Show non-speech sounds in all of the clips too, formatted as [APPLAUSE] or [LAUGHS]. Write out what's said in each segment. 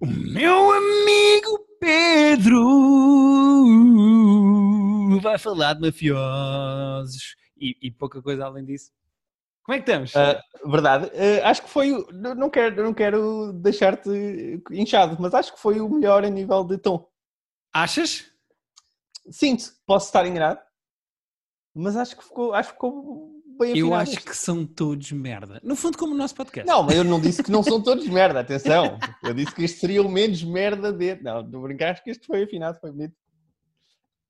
O meu amigo Pedro vai falar de mafiosos e, e pouca coisa além disso. Como é que estamos? Ah, verdade. Ah, acho que foi. não quero, não quero deixar-te inchado, mas acho que foi o melhor a nível de tom. Achas? Sinto, posso estar enganado, mas acho que ficou, acho que ficou bem Eu afinado acho que são todos merda. No fundo, como o nosso podcast. Não, mas eu não disse que não são todos merda, atenção. Eu disse que este seria o menos merda de. Não, não brincar, acho que este foi afinado, foi bonito.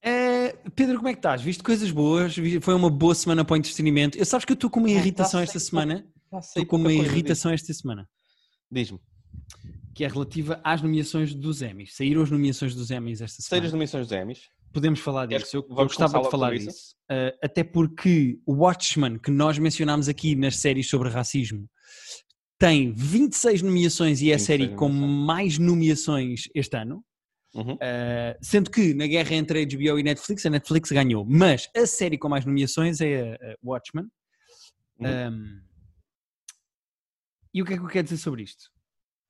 Eh, Pedro, como é que estás? Viste coisas boas? Foi uma boa semana para o entretenimento. Eu sabes que eu estou com uma irritação tá esta sempre- semana. Sei Estou com uma irritação esta semana. Diz-me. Que é relativa às nomeações dos Emmys. Saíram as nomeações dos Emmys esta semana. Seiras nomeações dos Emmys. Podemos falar disso. Eu, eu gostava de falar disso. Uh, até porque o Watchmen, que nós mencionámos aqui nas séries sobre racismo, tem 26 nomeações e é a 26 série com mais nomeações este ano. Uhum. Uh, sendo que na guerra entre HBO e Netflix, a Netflix ganhou. Mas a série com mais nomeações é a, a Watchmen. Uhum. Um, e o que é que eu quero dizer sobre isto?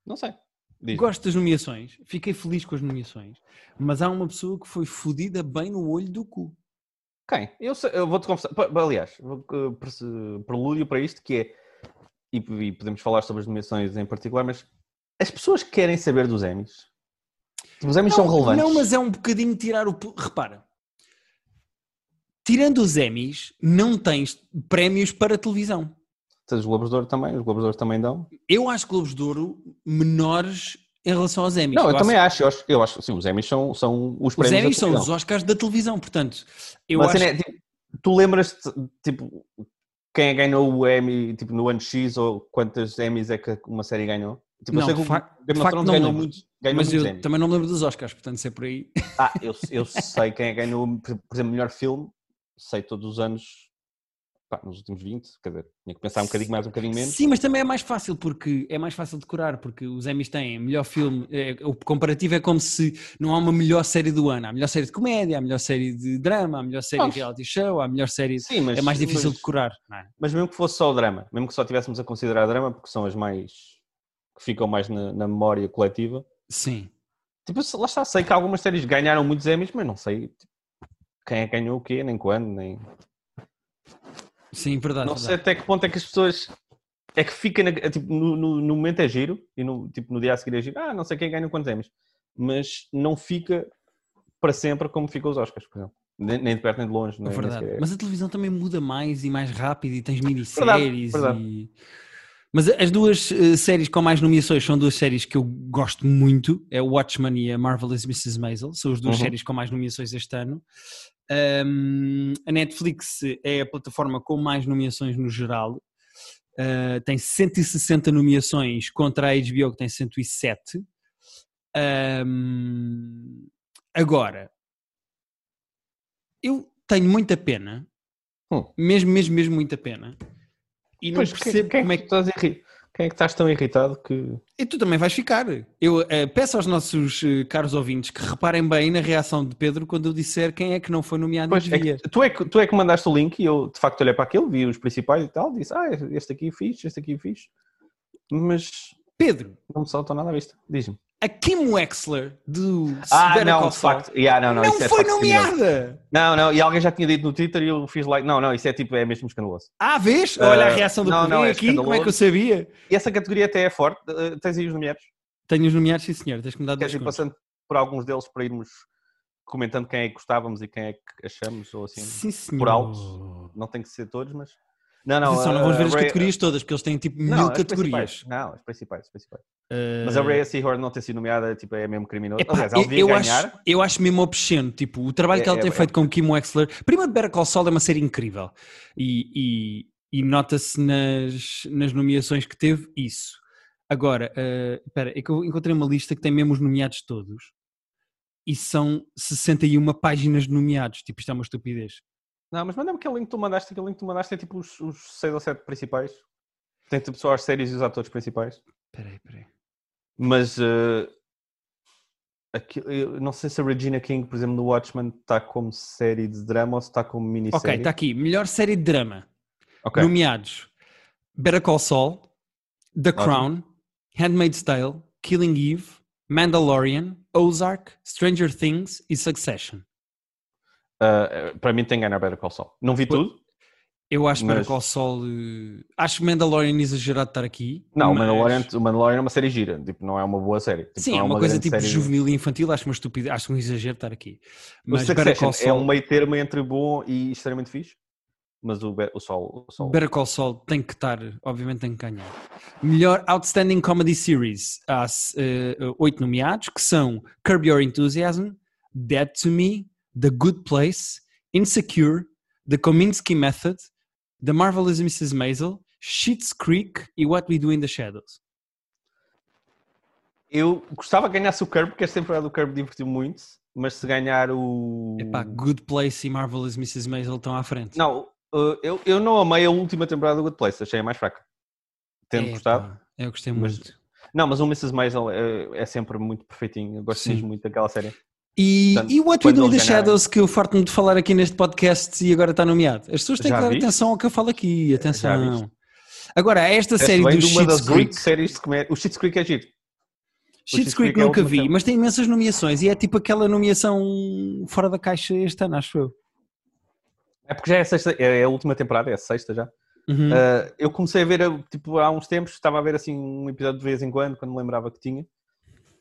Não sei. Diz-me. Gosto das nomeações, fiquei feliz com as nomeações, mas há uma pessoa que foi fodida bem no olho do cu. Quem? Eu, eu vou-te confessar. Aliás, pre- prelúdio para isto, que é. E, e podemos falar sobre as nomeações em particular, mas as pessoas que querem saber dos Emmys. Os Emmys são relevantes. Não, mas é um bocadinho tirar o. Repara, tirando os Emmys, não tens prémios para televisão. Tens Os Globos de Ouro também, os Globos de Ouro também dão. Eu acho Globos de Ouro menores em relação aos Emmys. Não, eu, acho- também acho. Eu acho, eu acho sim, os Emmys são, são os Os prémios. da Emmys são os. Oscars da televisão, portanto, eu Mas, acho. assim, é, tipo, tu lembras-te, tipo, quem é ganhou o Emmy tipo, no ano X ou quantas Emmys é que uma série ganhou? Tipo, eu Não, sei que o Game não ganhou muitos, ganhou mas muitos eu Emmys. também não me lembro dos Oscars, portanto, se é por aí. Ah, eu, eu sei quem é ganhou, por por exemplo, melhor filme, sei todos os anos, pá, nos últimos 20, quer dizer, tinha que pensar um bocadinho mais, um bocadinho menos. Sim, mas também é mais fácil porque é mais fácil decorar, porque os Emmys têm melhor filme, é, o comparativo é como se não há uma melhor série do ano, há a melhor série de comédia, há a melhor série de drama, há a melhor série Vamos. de reality show, há a melhor série. Sim, mas, é mais difícil mas, de decorar, não é? mas mesmo que fosse só o drama, mesmo que só tivéssemos a considerar drama, porque são as mais que ficam mais na, na memória coletiva. Sim. Tipo, lá está, sei que algumas séries ganharam muitos Emmys, mas não sei tipo, quem é que ganhou o quê, nem quando, nem. Sim, verdade. Não verdade. sei até que ponto é que as pessoas. É que fica na- é tipo, no, no- no momento é giro e no, tipo, no dia a seguir é giro. Ah, não sei quem ganhou quantos Emmys. Mas não fica para sempre como fica os Oscars, por exemplo. Nem, nem de perto nem de longe. Nem, nem verdade. Mas a televisão também muda mais e mais rápido e tens minisséries verdade. e... Mas as duas eh, séries com mais nomeações são duas séries que eu gosto muito, é o Watchmen e a Marvelous Mrs. Maisel, são as duas Uhum. séries com mais nomeações este ano. Ahm, a Netflix é a plataforma com mais nomeações no geral, Ah, tem 160 nomeações contra a HBO que tem 107. Ahm, agora, eu tenho muita pena, Hum. mesmo, mesmo, mesmo muita pena, e não Pois, percebo quem, como é que que. tu estás irri- quem é que estás tão irritado que. E tu também vais ficar. Eu eh, peço aos nossos eh, caros ouvintes que reparem bem na reação de Pedro quando eu disser quem é que não foi nomeado Pois, é que- tu, é que, tu é que mandaste o link e eu de facto olhei para aquilo, vi os principais e tal, disse, ah, este aqui fiz, este aqui fiz. Mas Pedro, não me saltou nada à vista. Diz-me. A Kim Wexler do Ah, Better não, Call de Saul facto. Yeah, não, não, não é foi criminoso. nomeada. Não, não, e alguém já tinha dito no Twitter e eu fiz like. Não, não, isso é tipo, é mesmo escandaloso. Ah, vês? Olha a Ah, reação do não, não, é aqui, como é que eu sabia? E essa categoria até é forte. Uh, tens aí os nomeados? Tenho os nomeados, sim senhor, tens que me dar dois Queres ir passando por alguns deles para irmos comentando quem é que gostávamos e quem é que achamos, ou assim. Sim, senhor. por alto. Não tem que ser todos, mas. Não, não. Atenção, não vamos uh, ver as Ray- categorias todas, porque eles têm tipo Não, mil as categorias. Não, as principais, as principais. Uh, Mas a Rhea Seahorn não ter sido nomeada tipo, é mesmo criminoso. Epá, Aliás, ela eu, devia eu ganhar. acho, eu acho mesmo obsceno, tipo, o trabalho É- que ela é- tem é- feito com Kim Wexler. Primeiro, Better Call Saul é uma série incrível e, e- e nota-se nas, nas nomeações que teve isso. Agora, eh, espera, é que eu encontrei uma lista que tem mesmo os nomeados todos e são 61 páginas de nomeados. Tipo, isto é uma estupidez. Não, mas manda-me aquele link que tu mandaste. Aquele link que tu mandaste é tipo os, os seis ou sete principais. Tem tipo só as séries e os atores principais. Espera aí, espera aí. Mas aqui- eu não sei se a Regina King, por exemplo, no Watchmen está como série de drama ou se está como minissérie. Ok, está aqui. Melhor série de drama. Ok. Nomeados: Better Call Saul, The Ótimo. Crown, Handmaid's Tale, Killing Eve, Mandalorian, Ozark, Stranger Things e Succession. Uh, para mim tem que ganhar Better Call Saul. Não vi Pois- tudo. Eu acho Mas- Better Call Saul. eh, Acho Mandalorian exagerado de estar aqui. Não, o, mas- Mandalorian, o Mandalorian é uma série gira. Tipo, não é uma boa série. Tipo, Sim, não é uma, coisa grande tipo série. juvenil e infantil. Acho uma estupidez. Acho um exagero estar aqui. Mas Better Call é Saul, um meio termo entre bom e extremamente fixe. Mas o, o Sol... O Sol Better Call Saul tem que estar. Obviamente tem que ganhar. Melhor Outstanding Comedy Series. Há eh, oito nomeados que são Curb Your Enthusiasm, Dead to Me, The Good Place, Insecure, The Kominsky Method, The Marvelous Mrs. Maisel, Schitt's Creek e What We Do in the Shadows. Eu gostava que ganhasse o Curb, porque esta temporada do Curb divertiu muito. Mas se ganhar o... Epá, Good Place e Marvelous Mrs. Maisel estão à frente. Não, uh, eu, eu não amei a última temporada do Good Place. Achei a mais fraca. Tendo Epá, gostado. Eu gostei Mas- muito. Não, mas o Mrs. Maisel é, é sempre muito perfeitinho. Eu gosto Sim. muito daquela série. E, Portanto, e What We Do in the Shadows, que eu farto-me de falar aqui neste podcast e agora está nomeado. As pessoas têm Já que dar viste? atenção ao que eu falo aqui. Atenção. Agora, esta Esta série vem do de uma das Creek. oito séries de comédia. O Schitt's Creek é giro. Schitt's Creek Creek é nunca vi, mas tem imensas nomeações e é tipo aquela nomeação fora da caixa este ano, acho eu. É porque já é a, sexta, é a última temporada, é a sexta já. Uhum. Uh, eu comecei a ver, tipo, há uns tempos, estava a ver assim um episódio de vez em quando, quando me lembrava que tinha.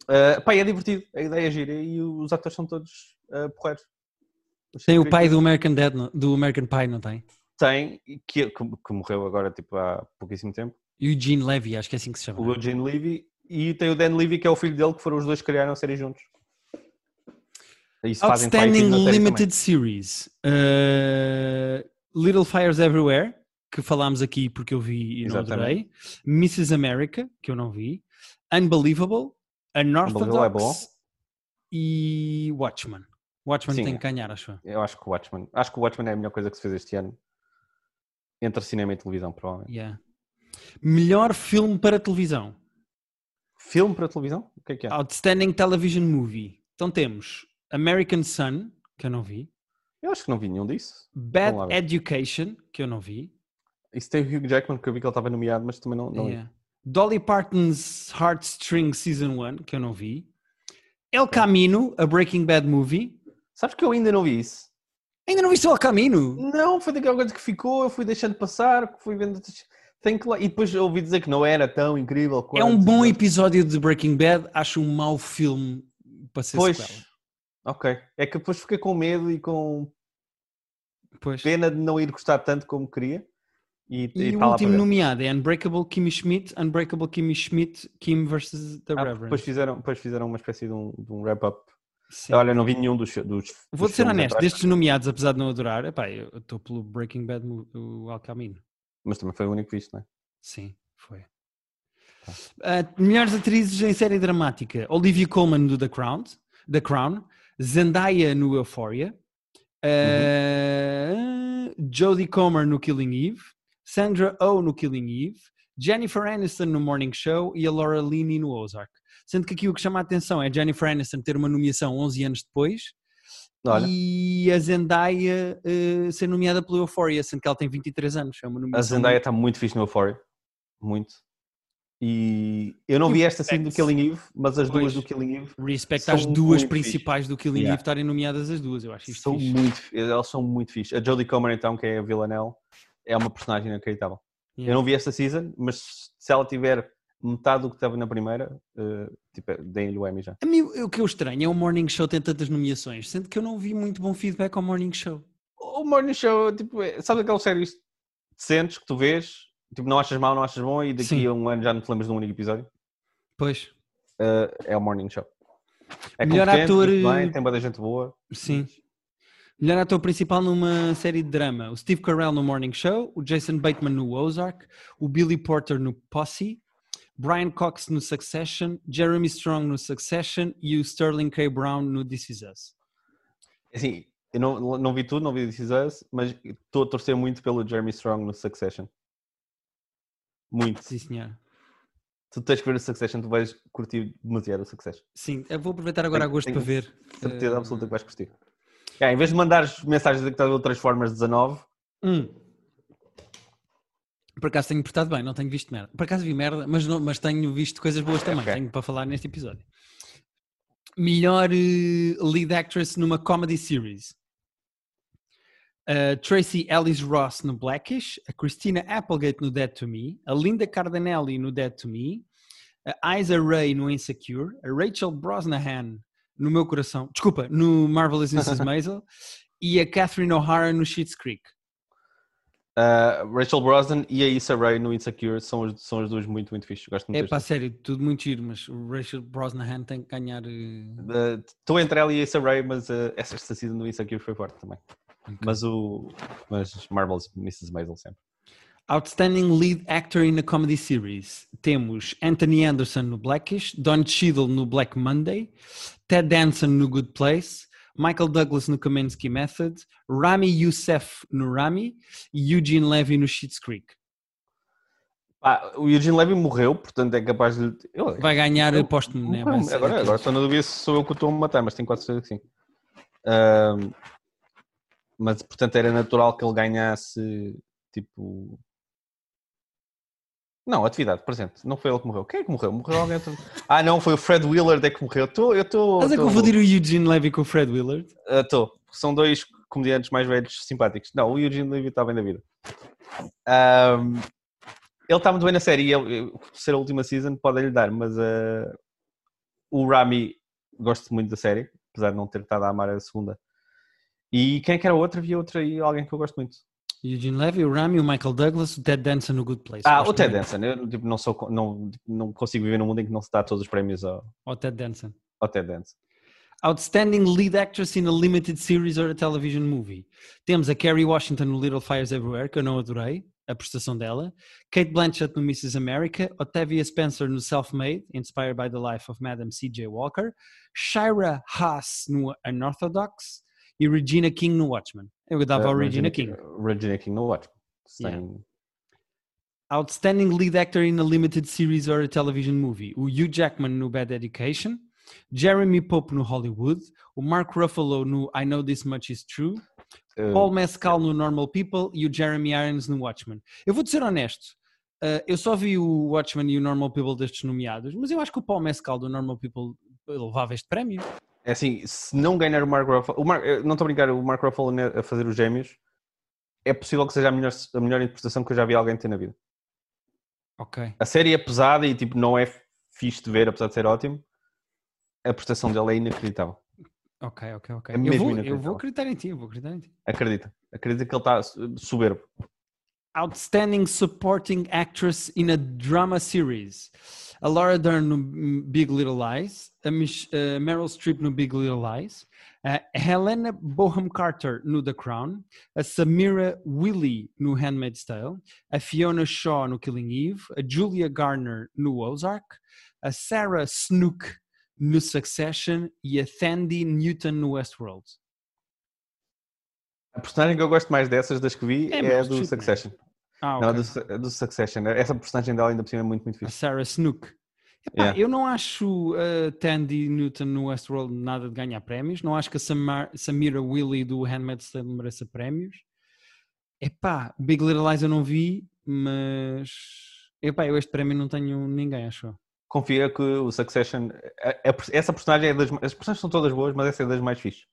Uh, pá, é divertido, a ideia é gira e os atores são todos uh, porreiros. Tem o Creek pai do American Dad, do American Pie, não tem? Tem, que, que, que morreu agora, tipo, há pouquíssimo tempo. Eugene Levy, acho que é assim que se chama. O Eugene Levy e tem o Dan Levy, que é o filho dele, que foram os dois que criaram a série juntos. Outstanding Limited Series. Uh, Little Fires Everywhere, que falámos aqui porque eu vi e não Exatamente. adorei. Mrs. America, que eu não vi. Unbelievable. Unbelievable é bom. Unorthodox. E Watchmen. Watchmen Sim. tem que ganhar, acho eu. acho que o Watchmen. Acho que o Watchmen é a melhor coisa que se fez este ano. Entre cinema e televisão, provavelmente. Yeah. Melhor filme para televisão. Filme para televisão? O que é que é? Outstanding Television Movie. Então temos American Sun, que eu não vi. Eu acho que não vi nenhum disso. Bad. Education, que eu não vi. Isso tem o Hugh Jackman, que eu vi que ele estava nomeado, mas também não, não vi. Yeah. Dolly Parton's Heartstring Season 1, que eu não vi. El Camino, a Breaking Bad Movie. Sabes que eu ainda não vi isso? Ainda não viste o El Camino? Não, foi daquela coisa que ficou, eu fui deixando passar, fui vendo. Tem que lá... E depois ouvi dizer que não era tão incrível quanto. É um bom episódio de Breaking Bad, acho um mau filme para ser Pois. sequela. Ok. É que depois fiquei com medo e com Pois. pena de não ir gostar tanto como queria. E, E, e o tá lá último nomeado é Unbreakable Kimmy Schmidt, Unbreakable Kimmy Schmidt, Kim vs. The Ah, Reverend. depois, fizeram, depois fizeram uma espécie de um, um wrap-up. Olha, não vi nenhum dos. dos Vou dos ser honesto, atrás, destes nomeados, apesar de não adorar, epá, eu estou pelo Breaking Bad, o El Camino. Mas também foi o único que viste, não é? Sim, foi. Tá. Ah, melhores atrizes em série dramática: Olivia Colman no The Crown, The Crown Zendaya no Euphoria, ah, Jodie Comer no Killing Eve, Sandra Oh no Killing Eve, Jennifer Aniston no Morning Show e a Laura Linney no Ozark. Sendo que aqui o que chama a atenção é Jennifer Aniston ter uma nomeação 11 anos depois Olha, e a Zendaya eh, ser nomeada pela Euphoria, sendo que ela tem 23 anos. É uma a Zendaya está muito fixe no Euphoria. Muito. E eu não E vi esta assim do. Killing Eve, mas as duas Pois. do Killing Eve Respect São às duas principais do Killing Yeah. Eve estarem nomeadas as duas, eu acho isto são fixe. muito, elas são muito fixe. A Jodie Comer, então, que é a Villanelle, é uma personagem inacreditável. Yeah. Eu não vi esta season, mas se ela tiver metade do que estava na primeira, eh, tipo, deem-lhe o Emmy já. A mim o que eu estranho é o Morning Show ter tantas nomeações, sendo que eu não vi muito bom feedback ao Morning Show. O Morning Show, tipo, é, sabe aquelas séries decentes que tu vês, tipo, não achas mal, não achas bom, e daqui Sim. a um ano já não te lembras de um único episódio? Pois, Eh, é o Morning Show. É Melhor ator, bem, eh, tem boa gente boa. sim. Melhor ator principal numa série de drama: o Steve Carell no Morning Show, o Jason Bateman no Ozark, o Billy Porter no Posse, Brian Cox no Succession, Jeremy Strong no Succession e o Sterling K. Brown no This Is Us. Assim, eu não, não vi tudo, não vi This Is Us, mas estou a torcer muito pelo Jeremy Strong no Succession. Muito. Sim, senhor. Tu tens que ver o Succession, tu vais curtir demasiado o Succession. Sim, eu vou aproveitar agora Tenho- agosto para ver. Certeza Eh, absoluta que vais curtir. É, em vez de mandares mensagens a que estás a ver o Transformers 19, Hum. Por acaso tenho portado bem, não tenho visto merda. Por acaso vi merda, mas, não, mas tenho visto coisas boas também. ok. Tenho para falar neste episódio. Melhor eh, lead actress numa comedy series. A Tracy Ellis Ross no Blackish, a Christina Applegate no Dead to Me, a Linda Cardinelli no Dead to Me, a Isa Ray no Insecure, a Rachel Brosnahan no Meu Coração, desculpa, no Marvelous Mrs. [LAUGHS] Maisel e a Catherine O'Hara no Schitt's Creek. Uh, Rachel Brosnan e a Issa Rae no Insecure são, as- são as duas muito, muito fixes. Gosto muito É pá, sério, tudo muito giro, mas o Rachel Brosnahan tem que ganhar. Uh, Estou entre ela e a Issa Rae, mas uh, essa season do Insecure foi forte também. Mas o mas Marvel's Mrs. Maisel sempre. Outstanding Lead Actor in a Comedy Series. Temos Anthony Anderson no Blackish, Don Cheadle no Black Monday, Ted Danson no Good Place, Michael Douglas no Kamensky Method, Rami Youssef no Rami e Eugene Levy no Schitt's Creek. Ah, o Eugene Levy morreu, portanto é capaz de. Eu, Vai ganhar eu- póstumo, né? Agora, agora só na dúvida se sou eu que o estou a matar, mas tenho quase certeza que sim. Ahm, mas portanto era natural que ele ganhasse tipo. Não, atividade presente. Não foi ele que morreu. Quem é que morreu? Morreu alguém. Ah, não, foi o Fred Willard é que morreu. Eu estou. Eu estou. Estás a confundir o Eugene Levy com o Fred Willard? Estou. São dois comediantes mais velhos simpáticos. Não, o Eugene Levy está bem da vida. Ahm, ele está muito bem na série. e ele- ser a última season pode lhe dar, mas ah, o Rami gosto muito da série, apesar de não ter estado a amar a segunda. E quem é que era outra? Havia outra aí, alguém que eu gosto muito. Eugene Levy, o Rami, o Michael Douglas, o Ted Danson no Good Place. Ah, o Ted. Danson. Eu tipo, não, sou, não, não consigo viver num mundo em que não se dá todos os prémios ao, O Ted Danson. ao Ted Danson. Outstanding Lead Actress in a Limited Series or a Television Movie. Temos a Kerry Washington no Little Fires Everywhere, que eu não adorei a prestação dela. Kate Blanchett no Mrs. America. Octavia Spencer no Self-Made, inspired by the life of Madam C.J. Walker. Shira Haas no Unorthodox. E Regina King no Watchmen. Eu dava Ah, ao Regina King. Regina King no Watch. Sem... Yeah. Outstanding Lead Actor in a Limited Series or a Television Movie. O Hugh Jackman no Bad Education. Jeremy Pope no Hollywood. O Mark Ruffalo no I Know This Much Is True. Uh, Paul Mescal no Normal People e o Jeremy Irons no Watchmen. Eu vou-te ser honesto, uh, eu só vi o Watchmen e o Normal People destes nomeados, mas eu acho que o Paul Mescal do Normal People levava este prémio. É assim, se não ganhar o Mark Ruffalo, o Mark, não estou a brincar, o Mark Ruffalo a fazer os gêmeos, é possível que seja a melhor, a melhor interpretação que eu já vi alguém ter na vida. Ok. A série é pesada e tipo, não é fixe de ver, apesar de ser ótimo. A prestação dele é inacreditável. Ok, ok, ok. É eu, vou, eu vou acreditar em ti, eu vou acreditar em ti. Acredita. Acredita que ele está soberbo. Outstanding Supporting Actress in a Drama Series. A Laura Dern no Big Little Lies, a Mich- a Meryl Streep no Big Little Lies, a Helena Boham Carter no The Crown, a Samira Willy no Handmaid's Tale, a Fiona Shaw no Killing Eve, a Julia Garner no Ozark, a Sarah Snook no Succession e a Thandie Newton no Westworld. A personagem que eu gosto mais dessas das que vi É é, a do Streep, né? Ah, Não, a ok. do, a do Succession. Essa personagem dela ainda por cima é muito, muito A fixe. Sarah Snook. Epá, Yeah. Eu não acho a Tandy Newton no Westworld nada de ganhar prémios. Não acho que a Samar- Samira Willy do Handmaid's Tale mereça prémios. Epá, Big Little Lies eu não vi, mas... Epá, eu este prémio não tenho ninguém, acho. Confia que o Succession. a- a- essa personagem é das. As personagens são todas boas, mas essa é das mais fixes.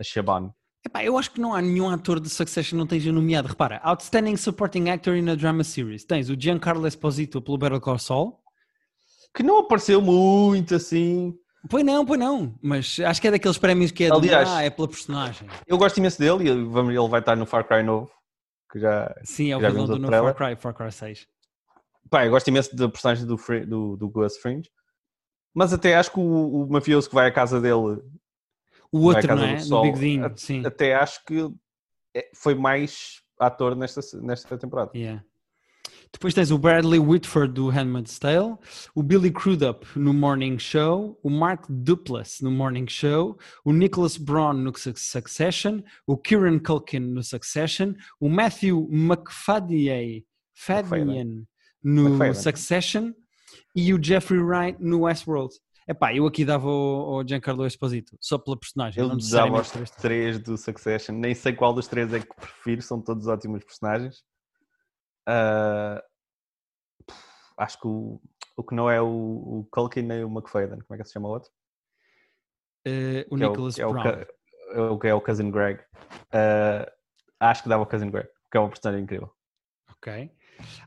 A Shaban. Epá, eu acho que não há nenhum ator de Succession que não esteja nomeado. Repara, Outstanding Supporting Actor in a Drama Series. Tens o Giancarlo Esposito pelo Better Call Saul. Que não apareceu muito assim. Pois não, pois não. Mas acho que é daqueles prémios que é de, Aliás- ah, é pela personagem. Eu gosto imenso dele e ele vai estar no Far Cry novo. Que já. Sim, é o vilão do novo Far? Cry, Far Cry 6. Pá, eu gosto imenso da personagem do, do, do Gus Fringe. Mas até acho que o, o mafioso que vai à casa dele, O à outro, não do é? Do Sol. Big Dean, A- sim. até acho que é- foi mais ator nesta, nesta temporada. Yeah. Depois tens o Bradley Whitford do Handmaid's Tale, o Billy Crudup no Morning Show, o Mark Duplass no Morning Show, o Nicholas Braun no Suc- Succession, o Kieran Culkin no Succession, o Matthew McFadden Fadden no McFadden. Succession e o Jeffrey Wright no Westworld. Epá, eu aqui dava ao, ao Giancarlo Esposito, só pela personagem. Ele não dava aos este. três do Succession. Nem sei qual dos três é que prefiro, são todos ótimos personagens. Ah, acho que o, o que não é o, o Culkin nem o McFadden. Como é que se chama o outro? Uh, o que é o- Nicholas é o Brown. é o que é o Cousin Greg. Uh, acho que dava o Cousin Greg, porque é uma personagem incrível. Ok.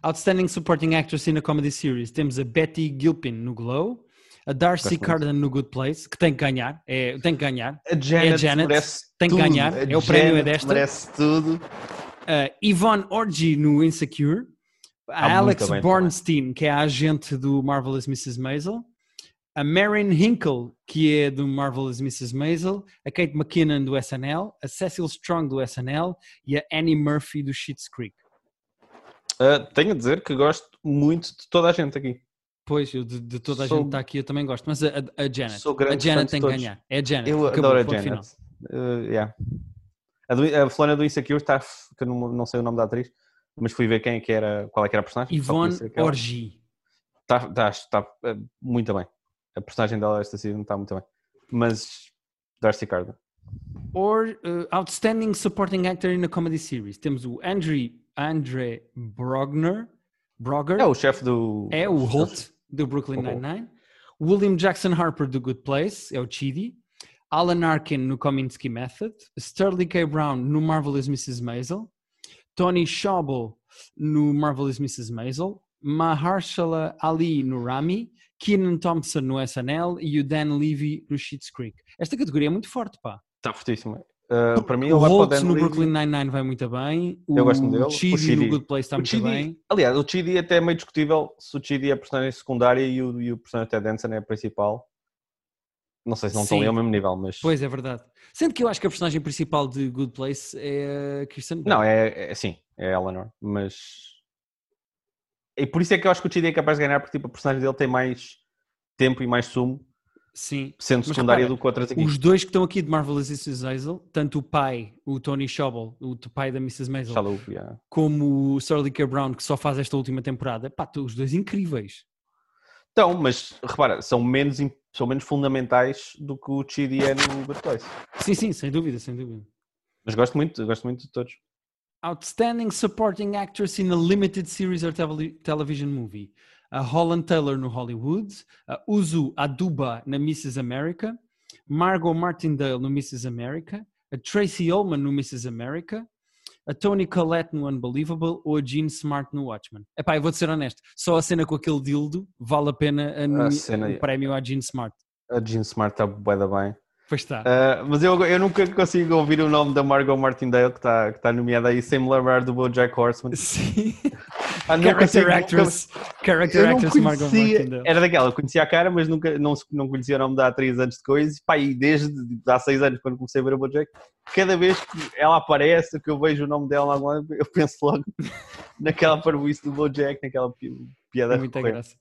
Outstanding Supporting Actress in a Comedy Series. Temos a Betty Gilpin no Glow, a Darcy. Carden no Good Place, que tem que ganhar. É, tem que ganhar. A Janet, Janet, merece tem que tudo. ganhar, A é o prémio é Janet desta. merece tudo. Uh, Yvonne Orgy no Insecure. A Alex Bornstein, que é a agente do Marvelous Mrs. Maisel. A Marin Hinkle, que é do Marvelous Mrs. Maisel. A Kate McKinnon do SNL. A Cecil Strong do SNL. E a Annie Murphy do Schitt's Creek. Uh, tenho a dizer que gosto muito de toda a gente aqui. Pois, eu de, de toda a Sou- gente que está aqui eu também gosto. Mas a, a- a Janet. Sou A grande Janet tem que todos. ganhar. É a Janet. Eu Acabou, adoro a. Janet. Uh, yeah. a, do, a fulana do Insecure está, que eu não, não sei o nome da atriz, mas fui ver quem é que era, qual é que era a personagem. Yvonne conhecia aquela. Orgy. Está, uh, muito bem. A personagem dela esta season está muito bem. Mas Darcy Carden. Or uh, Outstanding Supporting Actor in a Comedy Series. Temos o Andre, Andre Brogner. Brogger. É o chefe do. É o Holt, do Brooklyn O Holt. Nine-Nine. William Jackson Harper, do Good Place, é o Chidi. Alan Arkin, no Kominsky Method. Sterling K. Brown, no Marvelous Mrs. Maisel. Tony Schaubel, no Marvelous Mrs. Maisel. Mahershala Ali, no Rami. Keenan Thompson, no SNL. E o Dan Levy, no Schitt's Creek. Esta categoria é muito forte, pá. Está fortíssimo. Uh, para mim, o ele vai o Dan no. Brooklyn Nine-Nine vai muito bem. O Eu gosto dele. O Chidi, no Chidi. Good Place está O muito Chidi- bem. Aliás, o Chidi até é meio discutível se o Chidi é a personagem secundária e o, e o personagem Ted Danson é a principal. Não sei se não estão Sim. ali ao mesmo nível, mas. Pois é verdade. Sendo que eu acho que a personagem principal de Good Place é a Kristen Bell. Não, é, é sim, é Eleanor, mas. E por isso é que eu acho que o Chidi é capaz de ganhar, porque tipo, a personagem dele tem mais tempo e mais sumo, Sim. sendo secundária do que outras aqui. Os dois que estão aqui de Marvelous Mrs. Maisel, tanto o pai, o Tony Schaubel, o pai da Mrs. Maisel, yeah. como o Sterling K. Brown, que só faz esta última temporada, pá, estão os dois incríveis. Então, mas repara, são menos, são menos fundamentais do que o Chidi é no Place. Sim, sim, sem dúvida, sem dúvida. Mas gosto muito, gosto muito de todos. Outstanding Supporting Actress in a Limited Series or Televi- Television Movie. A Holland Taylor no Hollywood, a Uzu Aduba na Mrs. America, Margot Martindale no Mrs. America, a Tracy Ullman no Mrs. America, a Toni Collette no Unbelievable ou a Jean Smart no Watchmen. Epá, eu vou-te ser honesto, só a cena com aquele dildo vale a pena a nomi- cena- o prémio à Jean Smart. A Jean Smart está bué da bem. Pois está. Uh, mas eu, eu nunca consigo ouvir o nome da Margot Martindale que está que tá nomeada aí sem me lembrar do BoJack Horseman. [LAUGHS] Sim. Ah, não Character consigo- nunca- actress, character eu não actress Margot conhecia, Martindale. era daquela, eu conhecia a cara, mas nunca não, não conhecia o nome da atriz antes de coisa. E, pá, e desde há seis anos, quando comecei a ver o BoJack, cada vez que ela aparece, que eu vejo o nome dela lado, eu penso logo [LAUGHS] naquela parvoíce do BoJack, naquela pi- piada Muita graça.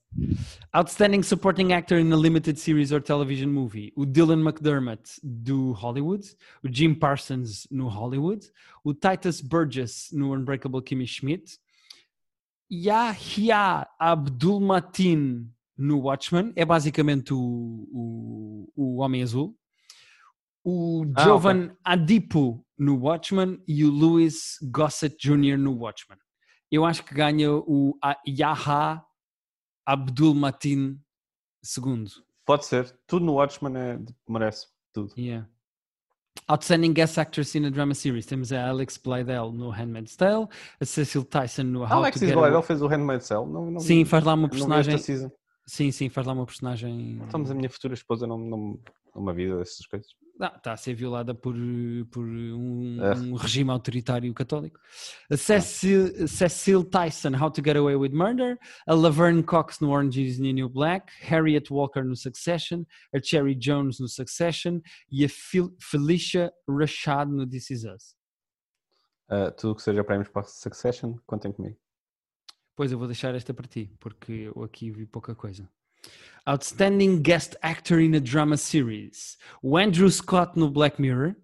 Outstanding Supporting Actor in a Limited Series or Television Movie. O Dylan McDermott do Hollywood. O Jim Parsons no Hollywood. O Titus Burgess no Unbreakable Kimmy Schmidt. Yahya Abdul Mateen no Watchmen. É basicamente o, o, o Homem Azul. O Ah, Jovan Adipo no Watchmen e o Louis Gossett Jr. no Watchmen. Eu acho que ganha o A- Yaha Abdul Mateen II. Pode ser, tudo no Watchmen é, merece tudo. Yeah. Outstanding Guest Actress in a Drama Series. Temos a Alex Bledel no Handmaid's Tale, a Cecil Tyson no How Alex to Get Away- fez o Handmaid's Cell? Não, não, Sim, faz lá uma personagem. Sim, sim, faz lá uma personagem. Estamos a minha futura esposa não, não, não me avisa dessas coisas. Ah, está a ser violada por, por um, Ah. um regime autoritário católico. A Cecil, Cecil Tyson, How to Get Away with Murder. A Laverne Cox no Orange is the New Black. Harriet Walker no Succession. A Cherry Jones no Succession. E a Fel- Felicia Rashad no This Is Us. Uh, tudo que seja prémios para Succession, contem comigo. Pois eu vou deixar esta para ti, porque eu aqui vi pouca coisa. Outstanding Guest Actor in a Drama Series. O Andrew Scott no Black Mirror.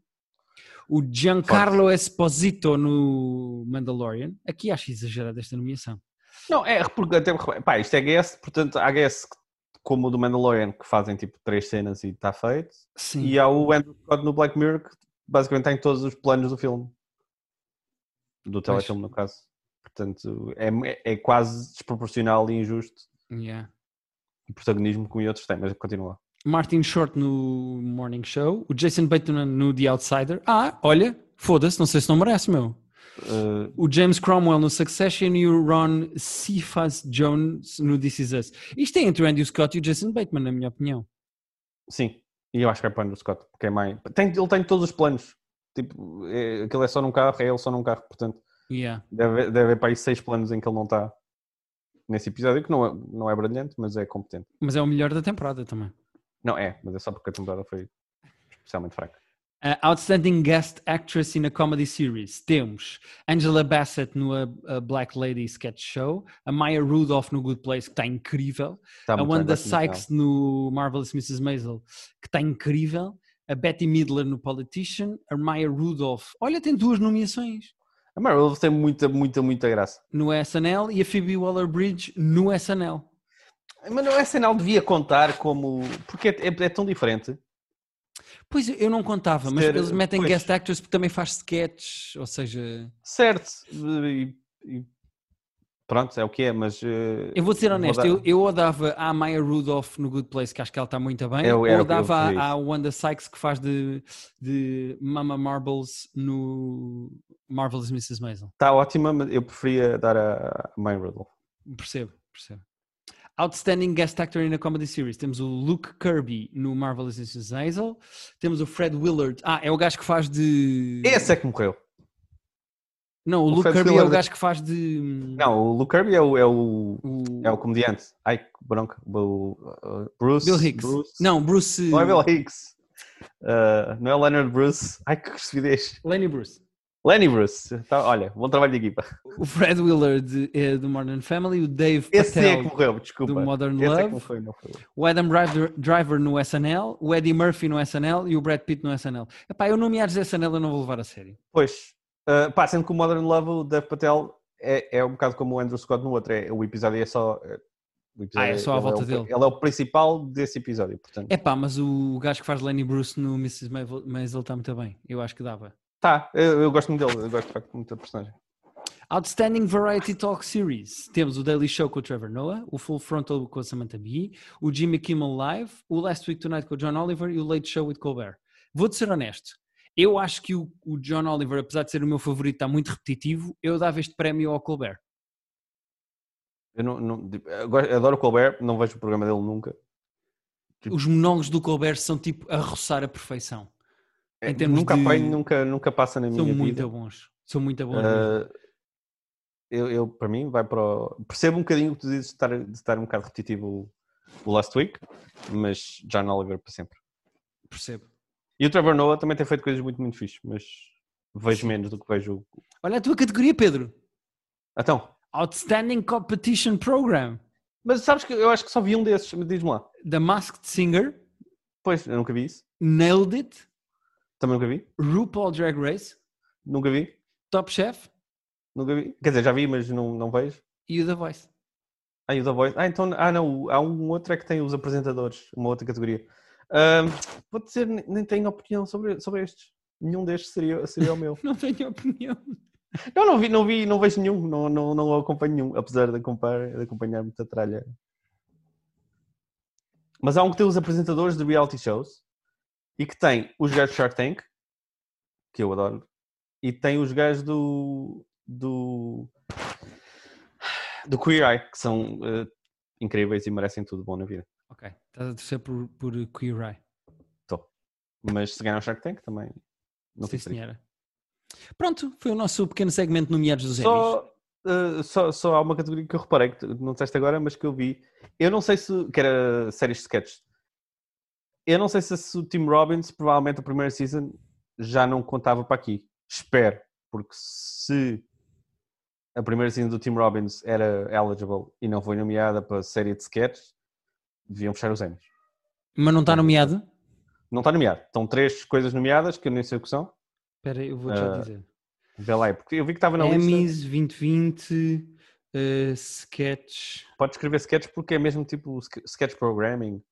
O Giancarlo Esposito no Mandalorian. Aqui acho exagerada esta nomeação. Não, é porque até, pá, isto é guest, portanto há guest como o do Mandalorian que fazem tipo três cenas e está feito. Sim. E há o Andrew Scott no Black Mirror que basicamente tem todos os planos do filme. Do telefilme, no caso. Portanto, é, é quase desproporcional e injusto Yeah. O protagonismo que e outros têm, mas continua. Martin Short no Morning Show, o Jason Bateman no The Outsider. Ah, olha, foda-se, não sei se não merece, meu. Uh, O James Cromwell no Succession e o Ron Cephas Jones no This Is Us. Isto é entre o Andy Scott e o Jason Bateman, na minha opinião. sim, e eu acho que é para o Andrew Scott, porque é mais. Tem, ele tem todos os planos. Tipo, é, aquilo é só num carro, é ele só num carro, portanto, Yeah. deve, deve haver para aí seis planos em que ele não está nesse episódio, que não é, não é brilhante, mas é competente. Mas é o melhor da temporada também. Não é, mas é só porque a temporada foi especialmente fraca. Uh, Outstanding Guest Actress in a Comedy Series. Temos Angela Bassett no A, Black Lady Sketch Show, a Maya Rudolph no Good Place, que está incrível, Está a Wanda Sykes no Marvelous Mrs. Maisel, que está incrível, a Betty Midler no Politician, a Maya Rudolph, olha, tem duas nomeações. A Meryl tem muita, muita, muita graça. no SNL e a Phoebe Waller-Bridge no SNL. Mas não é sinal devia contar como. Porque é, é- é tão diferente. Pois eu não contava, mas eles metem pois. guest actors porque também faz sketches, ou seja, Certo. E, e- pronto, é o que é, mas. eh, eu vou ser honesto, eu, eu ou dava à Maya Rudolph no Good Place, que acho que ela está muito bem, Eu- eu dava preferia. à, à Wanda Sykes, que faz de, de Mama Marbles no Marvelous Mrs. Maisel. Está ótima, mas eu preferia dar a, a Mãe Rudolph. Percebo, percebo. Outstanding Guest Actor in a Comedy Series. Temos o Luke Kirby no Marvelous Mrs. Maisel. Temos o Fred Willard. Ah, é o gajo que faz de... Esse é que morreu. Não, o, o Luke Kirby é o gajo que faz de... Não, o Luke Kirby é o, é o, o... é o comediante. Ai, que bronca. O, uh, Bruce. Bill Hicks. Bruce. Não, Bruce... Não é Bill Hicks. Uh, não é Leonard Bruce. Ai, que estupidez. Lenny Bruce. Lenny Bruce. Tá, olha, bom trabalho de equipa. O Fred Willard é do Modern Family, o Dave Esse sim é Patel que morreu, desculpa. do Modern Esse é que Love, não foi, não foi. o Adam Driver, Driver no SNL, o Eddie Murphy no SNL e o Brad Pitt no SNL. Epá, eu nomeados de SNL eu não vou levar a sério. Pois, uh, pá, sendo que o Modern Love, o Dev Patel, é, é um bocado como o Andrew Scott no outro. É, o episódio é só. é- episódio Ah, é só à ele volta o- dele. Ele é o principal desse episódio, portanto. Epá, mas o gajo que faz Lenny Bruce no Mrs. Maisel está muito bem. Eu acho que dava. Tá, eu, eu gosto muito dele, eu gosto de facto muito da personagem. Outstanding Variety Talk Series. Temos o Daily Show com o Trevor Noah, o Full Frontal com a Samantha Bee, o Jimmy Kimmel Live, o Last Week Tonight com o John Oliver e o Late Show with Colbert. Vou-te ser honesto. Eu acho que o, o John Oliver, apesar de ser o meu favorito, está muito repetitivo. Eu dava este prémio ao Colbert. Eu, não, não- eu adoro o Colbert, não vejo o programa dele nunca. Tipo- Os monólogos do Colbert são tipo a roçar a perfeição. É, nunca de- apanho, nunca, nunca passa na São minha muito vida. bons. São muito bons. Uh, eu, eu, para mim, vai para o... Percebo um bocadinho o que tu dizes de estar, de estar um bocado repetitivo o Last Week, mas John Oliver para sempre. Percebo. E o Trevor Noah também tem feito coisas muito, muito fixe, mas vejo menos do que vejo. Olha a tua categoria, Pedro. Então, Outstanding Competition Program. mas sabes que eu acho que só vi um desses, mas diz-me lá. The Masked Singer, Pois, eu nunca vi isso. Nailed It, Também nunca vi. RuPaul Drag Race, Nunca vi. Top Chef Nunca vi. Quer dizer, já vi, mas não, não vejo. e o The Voice. Ah, e o The Voice. Ah, então, ah, não, há um outro é que tem os apresentadores, uma outra categoria. Ahm, vou dizer, nem tenho opinião sobre, sobre estes. Nenhum destes seria, seria o meu. [LAUGHS] Não tenho opinião. Eu não vi, não vi, não vejo nenhum, não, não, não acompanho nenhum, apesar de acompanhar, de acompanhar muita tralha. Mas há um que tem os apresentadores de reality shows e que tem os gajos do Shark Tank, que eu adoro, e tem os gajos do do do Queer Eye, que são eh, incríveis e merecem tudo bom na vida. Ok, estás a torcer por, por Queer Eye. Mas se ganhar o Shark Tank também não Sim, senhora. Pronto, foi o nosso pequeno segmento nomeados dos. Só, uh, só, só há uma categoria que eu reparei, que tu não disseste agora, mas que eu vi. Eu não sei se. que era séries de sketches. Eu não sei se, se o Tim Robbins, provavelmente a primeira season, já não contava para aqui. Espero, porque se a primeira season do Tim Robbins era eligible e não foi nomeada para série de sketches, deviam fechar os Emmys. Mas não está nomeado? Não está nomeado. Estão três coisas nomeadas que eu nem sei o que são. Espera aí, eu vou já Ah, dizer. Vê lá porque eu vi que estava na lista. Emmys 2020, uh, sketch. Pode escrever sketch porque é mesmo tipo sk- sketch programming.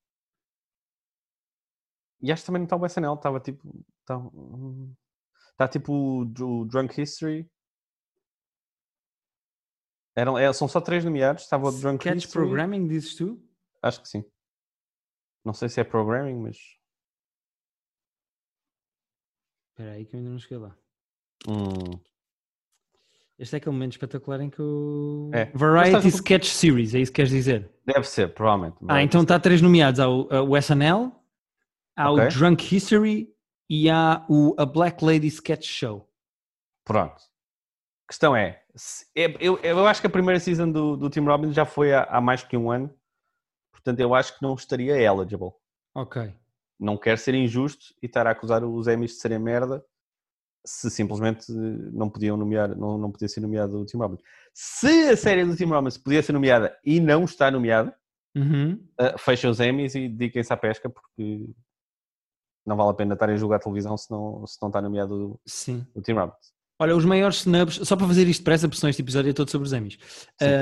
E acho que também não está o SNL, estava tipo. Está tá, tipo o Dr- o Drunk History. Eram, é, são só três nomeados. Estava o Drunk Sketch History. Programming, dizes tu? Acho que sim. Não sei se é programming, mas. Espera aí que eu ainda não cheguei lá. Hum, Este é aquele momento espetacular em que o... É. Variety estás Sketch Series, é isso que queres dizer? deve ser, provavelmente. Ah, então está três nomeados. Há o, o SNL, há Ok. o Drunk History e há o A Black Lady Sketch Show. Pronto. A questão é, se- é- eu, eu acho que a primeira season do, do Tim Robbins já foi há, há mais que um ano, portanto eu acho que não estaria eligible. Ok. Não quero ser injusto e estar a acusar os Emmys de serem merda se simplesmente não podiam nomear, não, não podia ser nomeado o Tim Robbins. Se a série do Tim Robbins podia ser nomeada e não está nomeada, Uhum. uh, fecha os Emmys e dediquem-se à pesca porque não vale a pena estarem a jogar televisão se não, se não está nomeado Sim. o, o Tim Robbins. Olha, os maiores snubs, só para fazer isto depressa, porque senão este episódio é todo sobre os Emmys.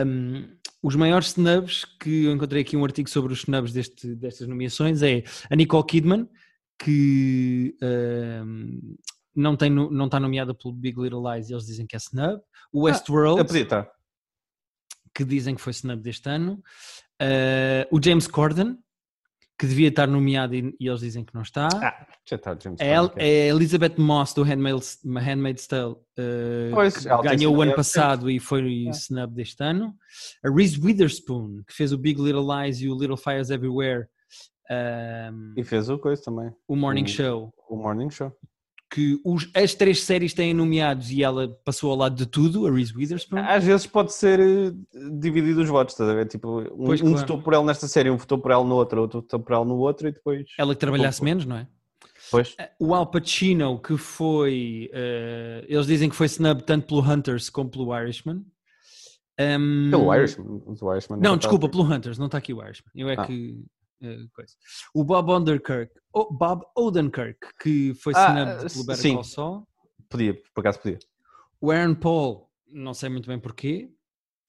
Um, os maiores snubs que eu encontrei aqui um artigo sobre os snubs deste, destas nomeações é a Nicole Kidman, que um, não, tem, não está nomeada pelo Big Little Lies e eles dizem que é snub. O Westworld, Eu podia estar. que dizem que foi snub deste ano. Uh, o James Corden, que devia estar nomeado e, e eles dizem que não está. Ah, já está, James A El- Corden, a Elizabeth Moss do Handmaid's, Handmaid's Tale uh, Pois, ganhou o ano é, passado e foi É. snub deste ano. A Reese Witherspoon, que fez o Big Little Lies e o Little Fires Everywhere, um, E fez o coisa também, o Morning o- Show, o Morning Show. Que os, as três séries têm nomeados e ela passou ao lado de tudo, a Reese Witherspoon. Às vezes pode ser eh, dividido os votos, estás a ver? Tipo, um, Pois, um claro. votou por ela nesta série, um votou por ela no outro, outro votou por ela no outro e depois. Ela que trabalhasse menos, não é? Depois. O Al Pacino, que foi. eh, eles dizem que foi snub tanto pelo Hunters como pelo Irishman. Um, Pelo Irishman. O Irishman Não, está- desculpa, pelo Hunters, não está aqui o Irishman. Eu é Ah. que. Eh, coisa. O Bob o Bob Odenkirk, que foi Ah, snubbed eh, pelo Better. Call Saul. Podia, por acaso podia. O Aaron Paul, não sei muito bem porquê,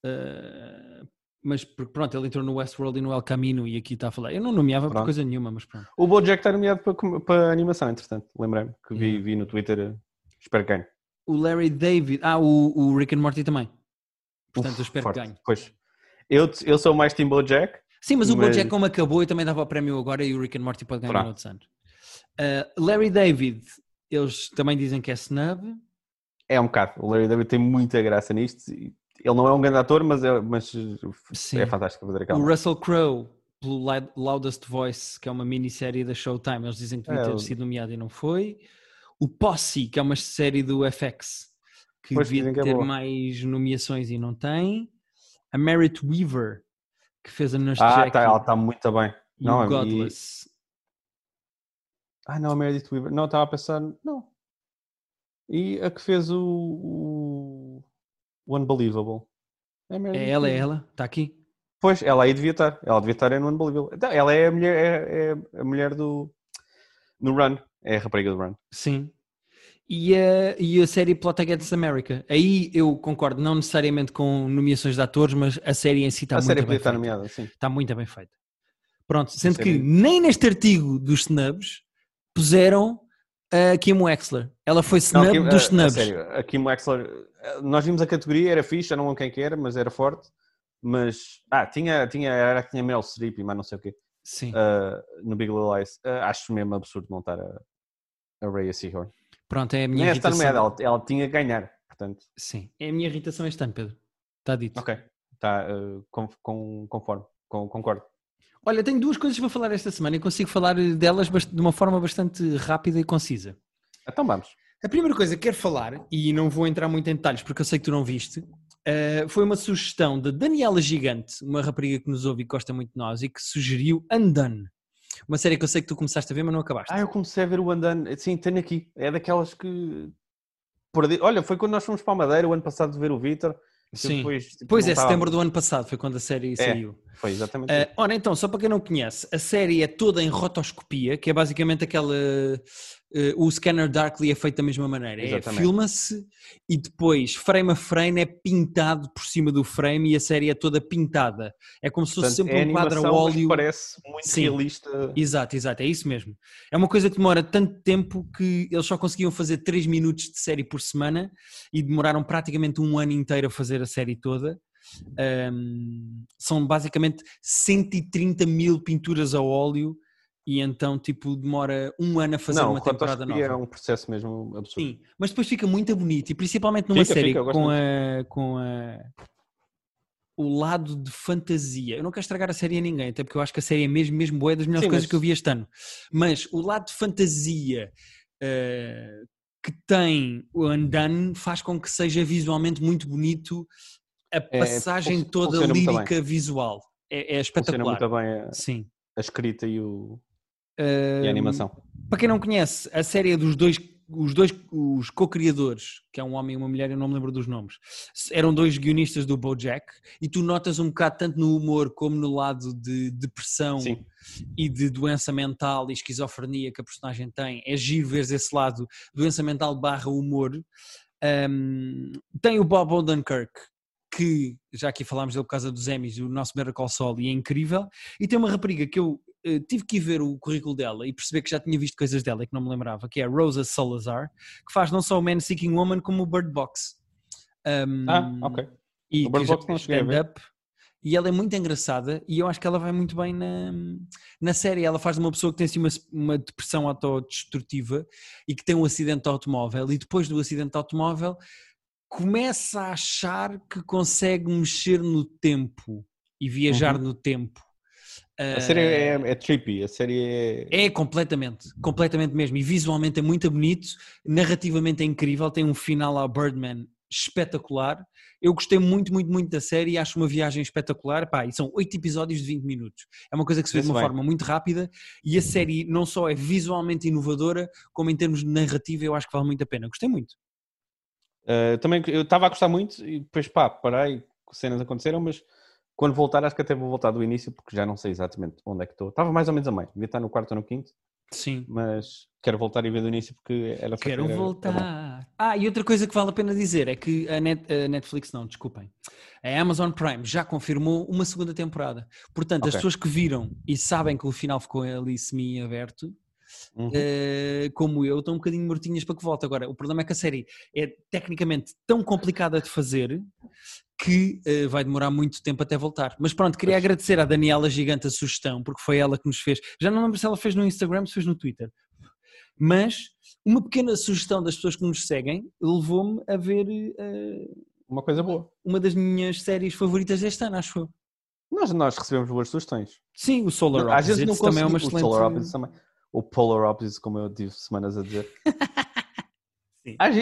eh, mas por- pronto, ele entrou no Westworld e no El Camino e aqui está a falar. Eu não nomeava por Pronto. coisa nenhuma, mas pronto. O Bojack está nomeado para, para animação, entretanto. Lembrei-me que vi, Yeah. vi no Twitter. Espero que ganhe. O Larry David, ah, o, o Rick and Morty também. Portanto, Uf, eu espero forte. que ganhe. Pois. Eu, eu sou mais Team Bojack. Sim, mas o Mas- Bojack como acabou e também dava o prémio agora e o Rick and Morty pode ganhar Pronto. noutros anos. Uh, Larry David, eles também dizem que é snub. É um bocado. O Larry David tem muita graça nisto. Ele não é um grande ator, mas é, mas Sim. é fantástico fazer aquela. O Russell Crowe, pelo Loud- Loudest Voice, que é uma minissérie da Showtime, eles dizem que devia É, ter sido nomeado e não foi. O Posse, que é uma série do FX, que devia é ter boa. mais nomeações e não tem. A Merit Weaver, que fez a Nurse Ah, tá, ela está muito bem. e Não, o e- Godless. Ah, não, a Meredith Weaver. Não, estava a pensar. Não. E a que fez o. O, o Unbelievable. É, É ela, é ela, está aqui. Pois, ela aí devia estar. Ela devia estar é no Unbelievable. Então, ela é a mulher, é, é a mulher do. No Run. É a rapariga do Run. Sim. E a, e a série Plot Against America. Aí eu concordo, não necessariamente com nomeações de atores, mas a série em si está a muito série bem feita. nomeada, sim. Está muito bem feita. Pronto, sendo que nem neste artigo dos snubs puseram a Kim Wexler. Ela foi snub Kim- dos a- a snubs. sério, a Kim Wexler. eh, Nós vimos a categoria, era fixe, já não lembro quem que era, mas era forte. Mas. Ah, tinha, tinha, era que tinha Meryl Streep e mais não sei o quê. Sim. uh, no Big Little Lies. Uh, acho mesmo absurdo não estar a, a Rhea Seahorn. Pronto, é a minha Nem está irritação. nomeada, ela, ela tinha que ganhar. Portanto, Sim, é a minha irritação este ano, Pedro. Está dito. ok. Está uh, com, com, conforme. Com, concordo. Olha, tenho duas coisas para falar esta semana e consigo falar delas de uma forma bastante rápida e concisa. Então vamos. A primeira coisa que quero falar, e não vou entrar muito em detalhes porque eu sei que tu não viste, eh, foi uma sugestão da Daniela Gigante, uma rapariga que nos ouve e gosta muito de nós, e que sugeriu Undone. Uma série que eu sei que tu começaste a ver, mas não acabaste. Ah, eu comecei a ver o Andan. Sim, tenho aqui. É daquelas que. Perdi... Olha, foi quando nós fomos para a Madeira o ano passado de ver o Vitor. Sim. Depois, tipo, pois é, estava- setembro do ano passado foi quando a série saiu. Foi exatamente isso. ora, então, só para quem não conhece, a série é toda em rotoscopia, que é basicamente aquela. eh, o Scanner Darkly é feito da mesma maneira. É. Filma-se e depois, frame a frame, é pintado por cima do frame e a série é toda pintada. É como se fosse Portanto, sempre é um quadro a óleo. parece muito Sim. realista. Exato, exato, é isso mesmo. É uma coisa que demora tanto tempo que eles só conseguiam fazer 3 minutos de série por semana e demoraram praticamente um ano inteiro a fazer a série toda. Ahm, são basicamente 130 mil pinturas a óleo e então tipo demora um ano a fazer não, uma temporada nova. é um processo mesmo absurdo. Sim, mas depois fica muito bonito e principalmente numa Fica, série fica, com, a, com a o lado de fantasia. Eu não quero estragar a série a ninguém, até porque eu acho que a série é mesmo, mesmo boa, é das melhores Sim, coisas mas- que eu vi este ano. Mas o lado de fantasia eh, que tem o Undone faz com que seja visualmente muito bonito a passagem fun- toda funciona lírica visual. É, é Funciona espetacular. muito bem a, Sim. a escrita e, o, Eh, e a animação. Para quem não conhece, a série é dos dois, os dois, os co-criadores, que é um homem e uma mulher, eu não me lembro dos nomes, eram dois guionistas do BoJack, e tu notas um bocado tanto no humor como no lado de depressão Sim. e de doença mental e esquizofrenia que a personagem tem. É giro ver esse lado, doença mental barra humor. Um, tem o Bob Odenkirk, que já aqui falámos dele por causa dos Emmys, o nosso Call Saul, e é incrível. E tem uma rapariga que eu eh, tive que ir ver o currículo dela e perceber que já tinha visto coisas dela e que não me lembrava, que é a Rosa Salazar, que faz não só o Man Seeking Woman como o Bird Box. Um, Ah, ok. E O Bird Box não cheguei a ver. E ela é muito engraçada e eu acho que ela vai muito bem na, na série. Ela faz de uma pessoa que tem assim uma, uma depressão autodestrutiva e que tem um acidente de automóvel e depois do acidente de automóvel começa a achar que consegue mexer no tempo e viajar Uhum. no tempo. A série é, é trippy, a série é. É completamente, completamente mesmo. E visualmente é muito bonito, narrativamente é incrível, tem um final ao Birdman espetacular. Eu gostei muito, muito, muito da série e acho uma viagem espetacular. Pá, e são oito episódios de 20 minutos. É uma coisa que se vê de uma bem. forma muito rápida e a série não só é visualmente inovadora, como em termos de narrativa eu acho que vale muito a pena. Gostei muito. Uh, também eu estava a gostar muito e depois pá, parei, cenas aconteceram, mas quando voltar acho que até vou voltar do início porque já não sei exatamente onde é que estou. Estava mais ou menos a meio, devia estar no quarto ou no quinto, Sim. mas quero voltar e ver do início porque era Quero era- voltar. Ah, e outra coisa que vale a pena dizer é que a, Net- a Netflix, não, desculpem, a Amazon Prime já confirmou uma segunda temporada. Portanto, as Ok. pessoas que viram e sabem que o final ficou ali semi-aberto, Uhum. eh, como eu, estão um bocadinho mortinhas para que volte. Agora, o problema é que a série é tecnicamente tão complicada de fazer que eh, vai demorar muito tempo até voltar. Mas pronto, queria agradecer à Daniela Gigante a sugestão, porque foi ela que nos fez. Já não lembro se ela fez no Instagram, se fez no Twitter. Mas uma pequena sugestão das pessoas que nos seguem levou-me a ver eh, Uma coisa boa. uma das minhas séries favoritas deste ano, acho eu. Nós, nós recebemos boas sugestões. Sim, o Solar Às vezes não Opposites também é uma excelente... O Solar Opposites também. O Polar Opposites, como eu tive semanas a dizer. [LAUGHS]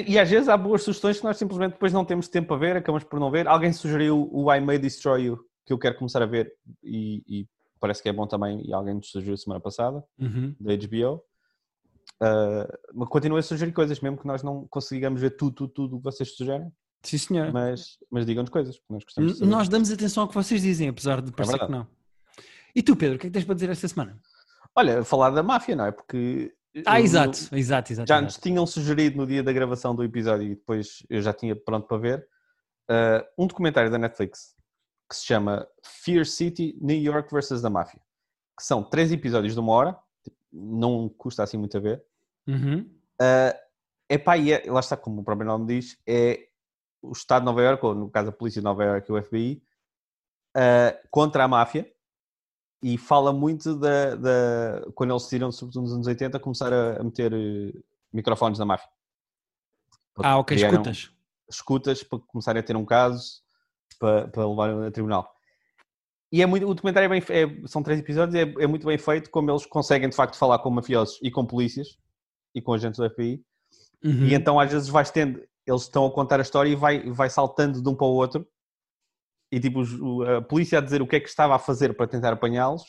E às vezes há boas sugestões que nós simplesmente depois não temos tempo a ver, acabamos por não ver. Alguém sugeriu o I May Destroy You, que eu quero começar a ver e, e parece que é bom também, e alguém nos sugeriu semana passada, Uhum. da HBO. Ah, mas continua a sugerir coisas, mesmo que nós não consigamos ver tudo, tudo, tudo o que vocês sugerem, Sim, senhora. mas, mas digam-nos coisas, porque nós gostamos. Nós damos atenção ao que vocês dizem, apesar de parecer que É verdade. não. E tu, Pedro, o que é que tens para dizer esta semana? Olha, falar da máfia, não é? Porque. Ah, eu- exato, exato, exato. já exato. nos tinham sugerido no dia da gravação do episódio e depois eu já tinha pronto para ver uh, um documentário da Netflix que se chama Fear City, New York vs. da Máfia que são três episódios de uma hora não custa assim muito a ver Uhum. uh, epá, e é, lá está como o próprio nome diz é o Estado de Nova Iorque ou no caso a Polícia de Nova Iorque e o FBI uh, contra a máfia e fala muito da, da- quando eles decidiram, sobretudo nos anos 80, começar a, a meter eh, microfones na máfia. Ah, ok, Criaram escutas. Escutas para começarem a ter um caso para, para levar a tribunal. E é muito, o documentário é bem, é- são três episódios, é, é muito bem feito, como eles conseguem de facto falar com mafiosos e com polícias e com agentes do FBI. Uhum. E então às vezes vais tendo, eles estão a contar a história e vai, vai saltando de um para o outro. E tipo, a polícia a dizer o que é que estava a fazer para tentar apanhá-los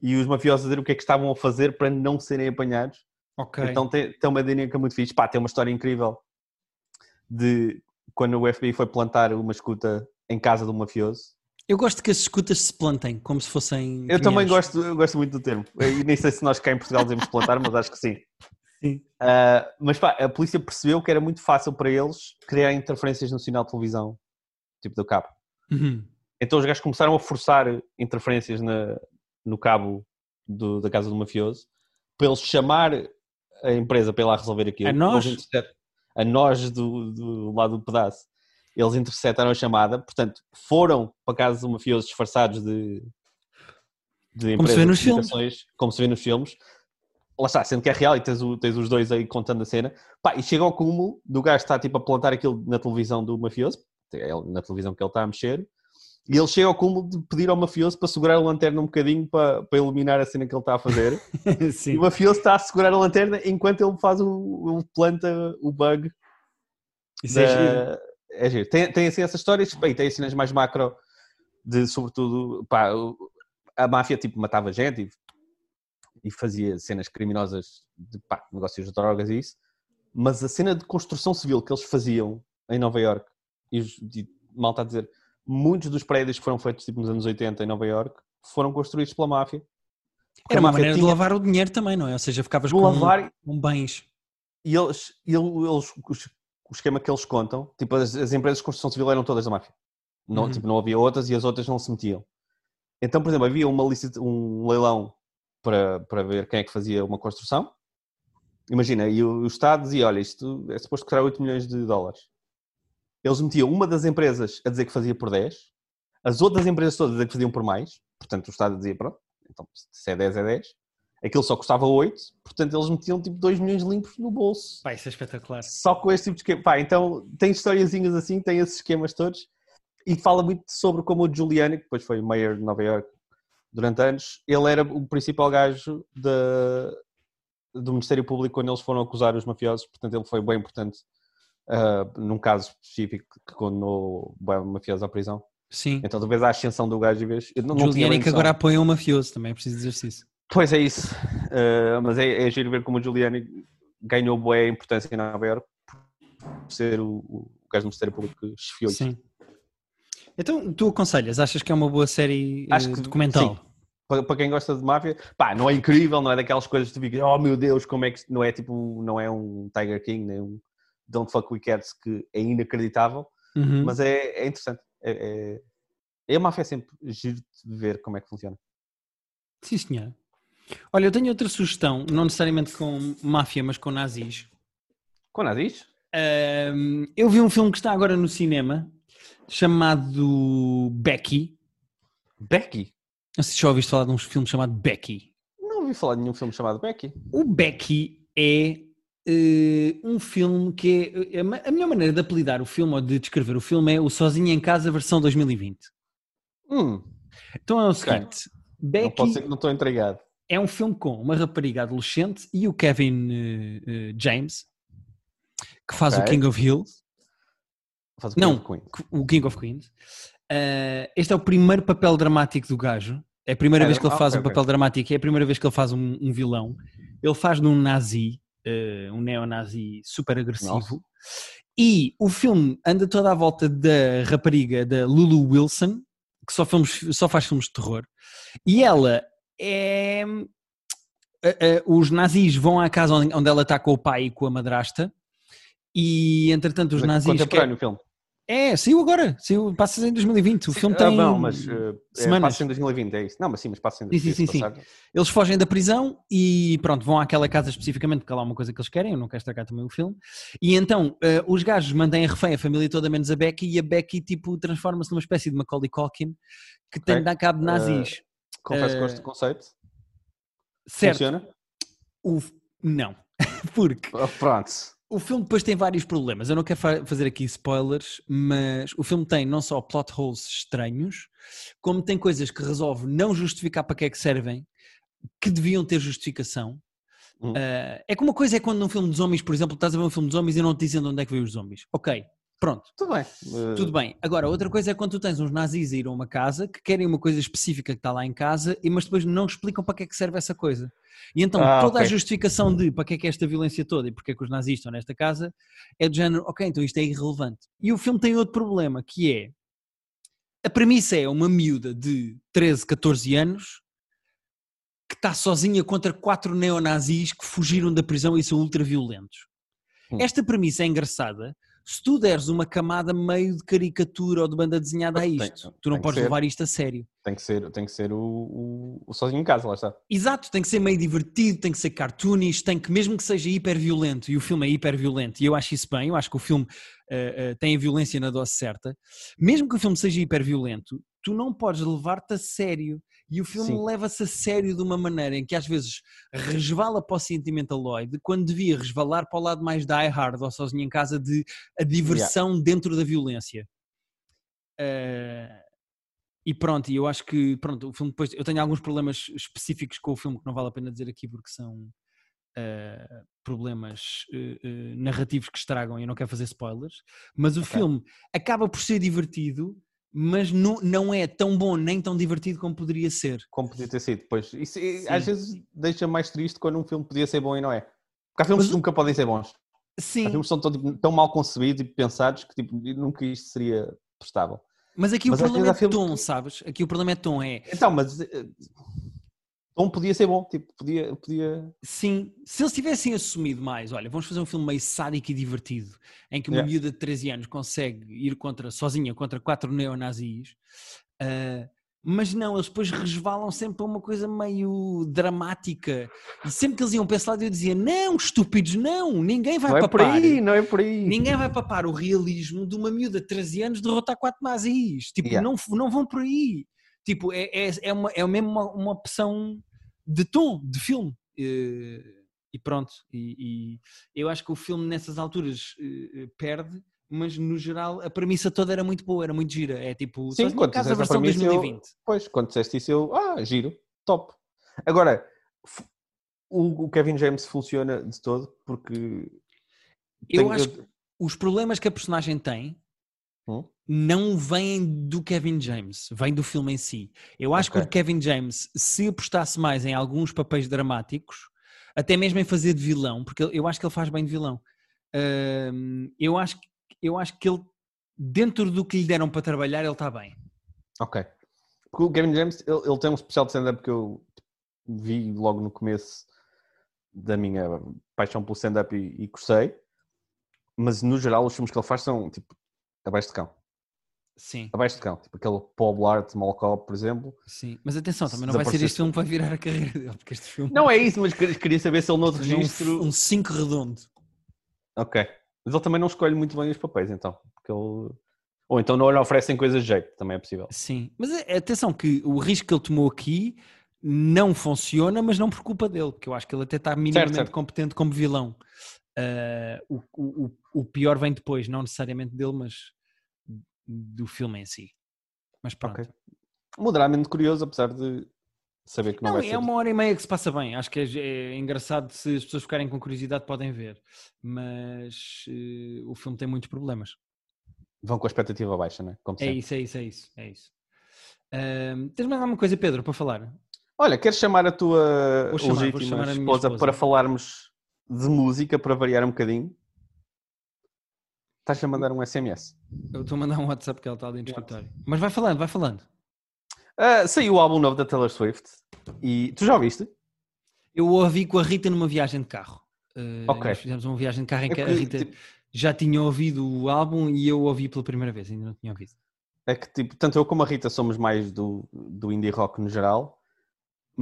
e os mafiosos a dizer o que é que estavam a fazer para não serem apanhados. Ok. Então tem, tem uma dinâmica muito fixe. Pá, tem uma história incrível de quando o FBI foi plantar uma escuta em casa de um mafioso. Eu gosto que as escutas se plantem, como se fossem. Eu também pinheiros. gosto, eu gosto muito do termo. E nem sei se nós cá em Portugal devemos plantar, mas acho que sim. [LAUGHS] Sim. Ah, mas pá, a polícia percebeu que era muito fácil para eles criar interferências no sinal de televisão, tipo do cabo. Uhum. Então os gajos começaram a forçar interferências na- no cabo do- da casa do mafioso para eles chamar a empresa para ir lá resolver aquilo. A nós? A nós do, do lado do pedaço. Eles interceptaram a chamada, portanto, foram para casa do mafioso disfarçados de, de Como se vê nos filmes. como se vê nos filmes. Lá está, sendo que é real e tens, o- tens os dois aí contando a cena. Pá, e chega ao cúmulo do gajo estar tipo a plantar aquilo na televisão do mafioso, na televisão que ele está a mexer, e ele chega ao cúmulo de pedir ao mafioso para segurar a lanterna um bocadinho para, para iluminar a cena que ele está a fazer. [LAUGHS] E o mafioso está a segurar a lanterna enquanto ele faz o, o planta o bug Isso é giro. da- é giro. Tem, tem assim essas histórias, bem, tem cenas mais macro de, sobretudo, pá, a máfia tipo matava gente e, e fazia cenas criminosas de pá, negócios de drogas e isso, mas a cena de construção civil que eles faziam em Nova York e, e mal está a dizer, muitos dos prédios que foram feitos tipo nos anos 80 em Nova York foram construídos pela máfia. Era uma maneira de tinha lavar o dinheiro também, não é? Ou seja, ficavas de com lavar um bens. e eles, ele- eles o esquema que eles contam, tipo, as, as empresas de construção civil eram todas da máfia. Não, Uhum. tipo, não havia outras e as outras não se metiam. Então, por exemplo, havia uma licita, um leilão para, para ver quem é que fazia uma construção. Imagina, e o, o Estado dizia, olha, isto é suposto custar 8 milhões de dólares. Eles metiam uma das empresas a dizer que fazia por 10, as outras empresas todas a dizer que faziam por mais, portanto o Estado dizia, pronto, então se é 10 é 10. Aquilo só custava 8, portanto eles metiam tipo 2 milhões limpos no bolso. Pá, isso é espetacular. Só com este tipo de esquema. Pá, então tem historiazinhas assim, tem esses esquemas todos e fala muito sobre como o Giuliani, que depois foi mayor de Nova York durante anos, ele era o principal gajo da- do Ministério Público quando eles foram acusar os mafiosos, portanto ele foi bem importante ah, num caso específico que condenou bem mafiosos à prisão. Sim. Então vês a ascensão do gajo e vês... Eu não, não bem que agora apoia um mafioso, também é preciso dizer isso. Pois é isso. Uh, mas é, é giro ver como o Giuliani ganhou boa importância em Nova Iorque por ser o, o gajo do Ministério Público que chefiou isso. Sim. Então, tu aconselhas? Achas que é uma boa série eh, Acho que documental? sim. Para, para quem gosta de máfia, pá, não é incrível, não é daquelas coisas que tu ficas, oh meu Deus, como é que isto-" não é tipo, não é um Tiger King, nem um Don't Fuck With Cats que é inacreditável, Uhum. mas é, é interessante. É, é, é a máfia sempre giro de ver como é que funciona. Sim, senhor. Olha, eu tenho outra sugestão, não necessariamente com máfia, mas com nazis. Com nazis? Ahm, eu vi um filme que está agora no cinema chamado Becky. Becky? Não sei se já ouviste falar de um filme chamado Becky. Não ouvi falar de nenhum filme chamado Becky. O Becky é eh, um filme que é. A ma- a melhor maneira de apelidar o filme ou de descrever o filme é o Sozinho em Casa versão 2020. Hum, Então é o seguinte: não Becky pode ser que não estou entregado. é um filme com uma rapariga adolescente e o Kevin eh, eh, James, que faz o Ok. King of Hills, Faz o Não. Queen. o King of Queens. Eh, este é o primeiro papel dramático do gajo. É a primeira É, vez que ele ah, faz ok, um papel dramático, é a primeira vez que ele faz um, um vilão. Ele faz num nazi, eh, um neonazi super agressivo. Nossa. E o filme anda toda à volta da rapariga da Lulu Wilson, que só, filmes, só faz filmes de terror. E ela é. eh, eh, os nazis vão à casa onde, onde ela está com o pai e com a madrasta. E entretanto, os nazis. Contemporâneo o filme. É, saiu agora. Saiu, passa em 2020. O filme Ah, tem. não, mas uh, é, semanas. passa em 2020, é isso. Não, mas sim, mas passa em Sim, sim, sim, sim. passar. Eles fogem da prisão e pronto, vão àquela casa especificamente porque há lá uma coisa que eles querem, eu não quero estragar também o filme. E então eh, os gajos mantêm a refém, a família toda menos a Becky, e a Becky tipo transforma-se numa espécie de Macaulay Culkin que tem de dar cabo de nazis. Confesso que Eh, gosto do conceito. certo, Funciona? o, não, [LAUGHS] porque Ah, Pronto. O filme depois tem vários problemas. Eu não quero fa- fazer aqui spoilers, mas o filme tem não só plot holes estranhos, como tem coisas que resolve não justificar para que é que servem, que deviam ter justificação. Ah, é que uma coisa é quando num filme de zombies, por exemplo, estás a ver um filme de zombies e não te dizem de onde é que veio os zombies. Ok, pronto, Tudo bem. Uh, tudo bem. Agora, outra coisa é quando tu tens uns nazis a ir a uma casa que querem uma coisa específica que está lá em casa, e mas depois não explicam para que é que serve essa coisa. E então Ah, toda a ok. justificação de para que é que é esta violência toda e porque é que os nazis estão nesta casa é do género, ok, então isto é irrelevante. E o filme tem outro problema, que é a premissa é uma miúda de 13, 14 anos que está sozinha contra quatro neonazis que fugiram da prisão e são ultraviolentos. Hum. Esta premissa é engraçada se tu deres uma camada meio de caricatura ou de banda desenhada a Tem- isto. Tu não tem podes ser. levar isto a sério. Tem que ser, tem que ser o, o, o sozinho em casa, lá está. Exato, tem que ser meio divertido, tem que ser cartoonish, tem que, mesmo que seja hiper violento, e o filme é hiper violento, e eu acho isso bem, eu acho que o filme eh, eh, tem a violência na dose certa, mesmo que o filme seja hiper violento, tu não podes levar-te a sério. E o filme leva-se a sério de uma maneira em que às vezes resvala para o sentimentaloide, quando devia resvalar para o lado mais die hard ou sozinho em casa de a diversão dentro da violência. Eh, e pronto, e eu acho que pronto, o filme depois eu tenho alguns problemas específicos com o filme que não vale a pena dizer aqui porque são eh, problemas eh, eh, narrativos que estragam e eu não quero fazer spoilers, mas o Ok. filme acaba por ser divertido, mas não, não é tão bom nem tão divertido como poderia ser. Como podia ter sido. Pois, isso eh, Sim. às vezes deixa mais triste quando um filme podia ser bom e não é. Porque há filmes Mas- que nunca podem ser bons. Há Sim, filmes que são tão, tipo, tão mal concebidos e pensados que tipo, nunca isto seria prestável. mas aqui Mas o problema é há tom, que- sabes? Aqui o problema é tom, é Então, mas Tom podia ser bom, tipo, podia, podia... Sim, se eles tivessem assumido mais, olha, vamos fazer um filme meio sádico e divertido, em que uma Yeah. miúda de 13 anos consegue ir contra, sozinha contra quatro neonazis, ah, mas não, eles depois resvalam sempre para uma coisa meio dramática. E sempre que eles iam para esse lado eu dizia, não, estúpidos, não, ninguém vai Não é por papar. aí, não é por aí. Ninguém vai papar o realismo de uma miúda de 13 anos derrotar quatro nazis. Tipo, Yeah. não, não vão por aí. Tipo, é, é, é, uma, é mesmo uma, uma opção de tom, de filme. Eh, E pronto. E, e eu acho que o filme nessas alturas eh, perde, mas no geral a premissa toda era muito boa, era muito gira. É tipo, Sim, quando casa a versão premissa, eu- 2020. Pois, quando disseste isso, eu. Ah, giro, top. Agora, o, o Kevin James funciona de todo porque. Eu acho que os problemas que a personagem tem Hum? Não vêm do Kevin James, vêm do filme em si. Eu acho que Ok. o Kevin James, se apostasse mais em alguns papéis dramáticos, até mesmo em fazer de vilão, porque eu acho que ele faz bem de vilão. eu, acho, que- eu acho que ele, dentro do que lhe deram para trabalhar, ele está bem. Ok. Porque o Kevin James, ele, ele tem um especial de stand-up que eu vi logo no começo da minha paixão pelo stand-up e, e gostei. Mas no geral, os filmes que ele faz são tipo abaixo de cão. Sim, Abaixo de cão. Tipo aquele Paul Blart, Cop, por exemplo. sim. Mas atenção, também não vai ser este filme que vai virar a carreira dele, porque este filme Não é isso, mas queria saber se ele é registro. um 5 redondo. Ok. Mas ele também não escolhe muito bem os papéis, então. Porque ele... Ou então não lhe oferecem coisas de jeito, também é possível. Sim, mas é- atenção que o risco que ele tomou aqui não funciona, mas não por culpa dele, porque eu acho que ele até está minimamente certo. competente como vilão. O, o, o- o pior vem depois, não necessariamente dele, mas do filme em si. Mas pronto. Ok. Moderadamente curioso, apesar de saber que não, Não, vai é ser. uma hora e meia que se passa bem. Acho que é, é engraçado se as pessoas ficarem com curiosidade podem ver. Mas eh, o filme tem muitos problemas. Vão com a expectativa baixa, né? Como É sempre. isso, é isso, é isso, é isso. Ahm, tens mais alguma coisa, Pedro, para falar? Olha, queres chamar a tua chamar, legítima chamar a esposa, esposa. para falarmos de música, para variar um bocadinho? Estás a mandar um SMS. Eu estou a mandar um WhatsApp que ela está ali no escritório. Mas vai falando, vai falando. Ah, saiu o álbum novo da Taylor Swift e tu já ouviste? Eu ouvi com a Rita numa viagem de carro. Uh, Ok. Nós fizemos uma viagem de carro em É que a que, Rita tipo- já tinha ouvido o álbum e eu ouvi pela primeira vez, ainda não tinha ouvido. É que, tipo, tanto eu como a Rita somos mais do, do indie rock no geral,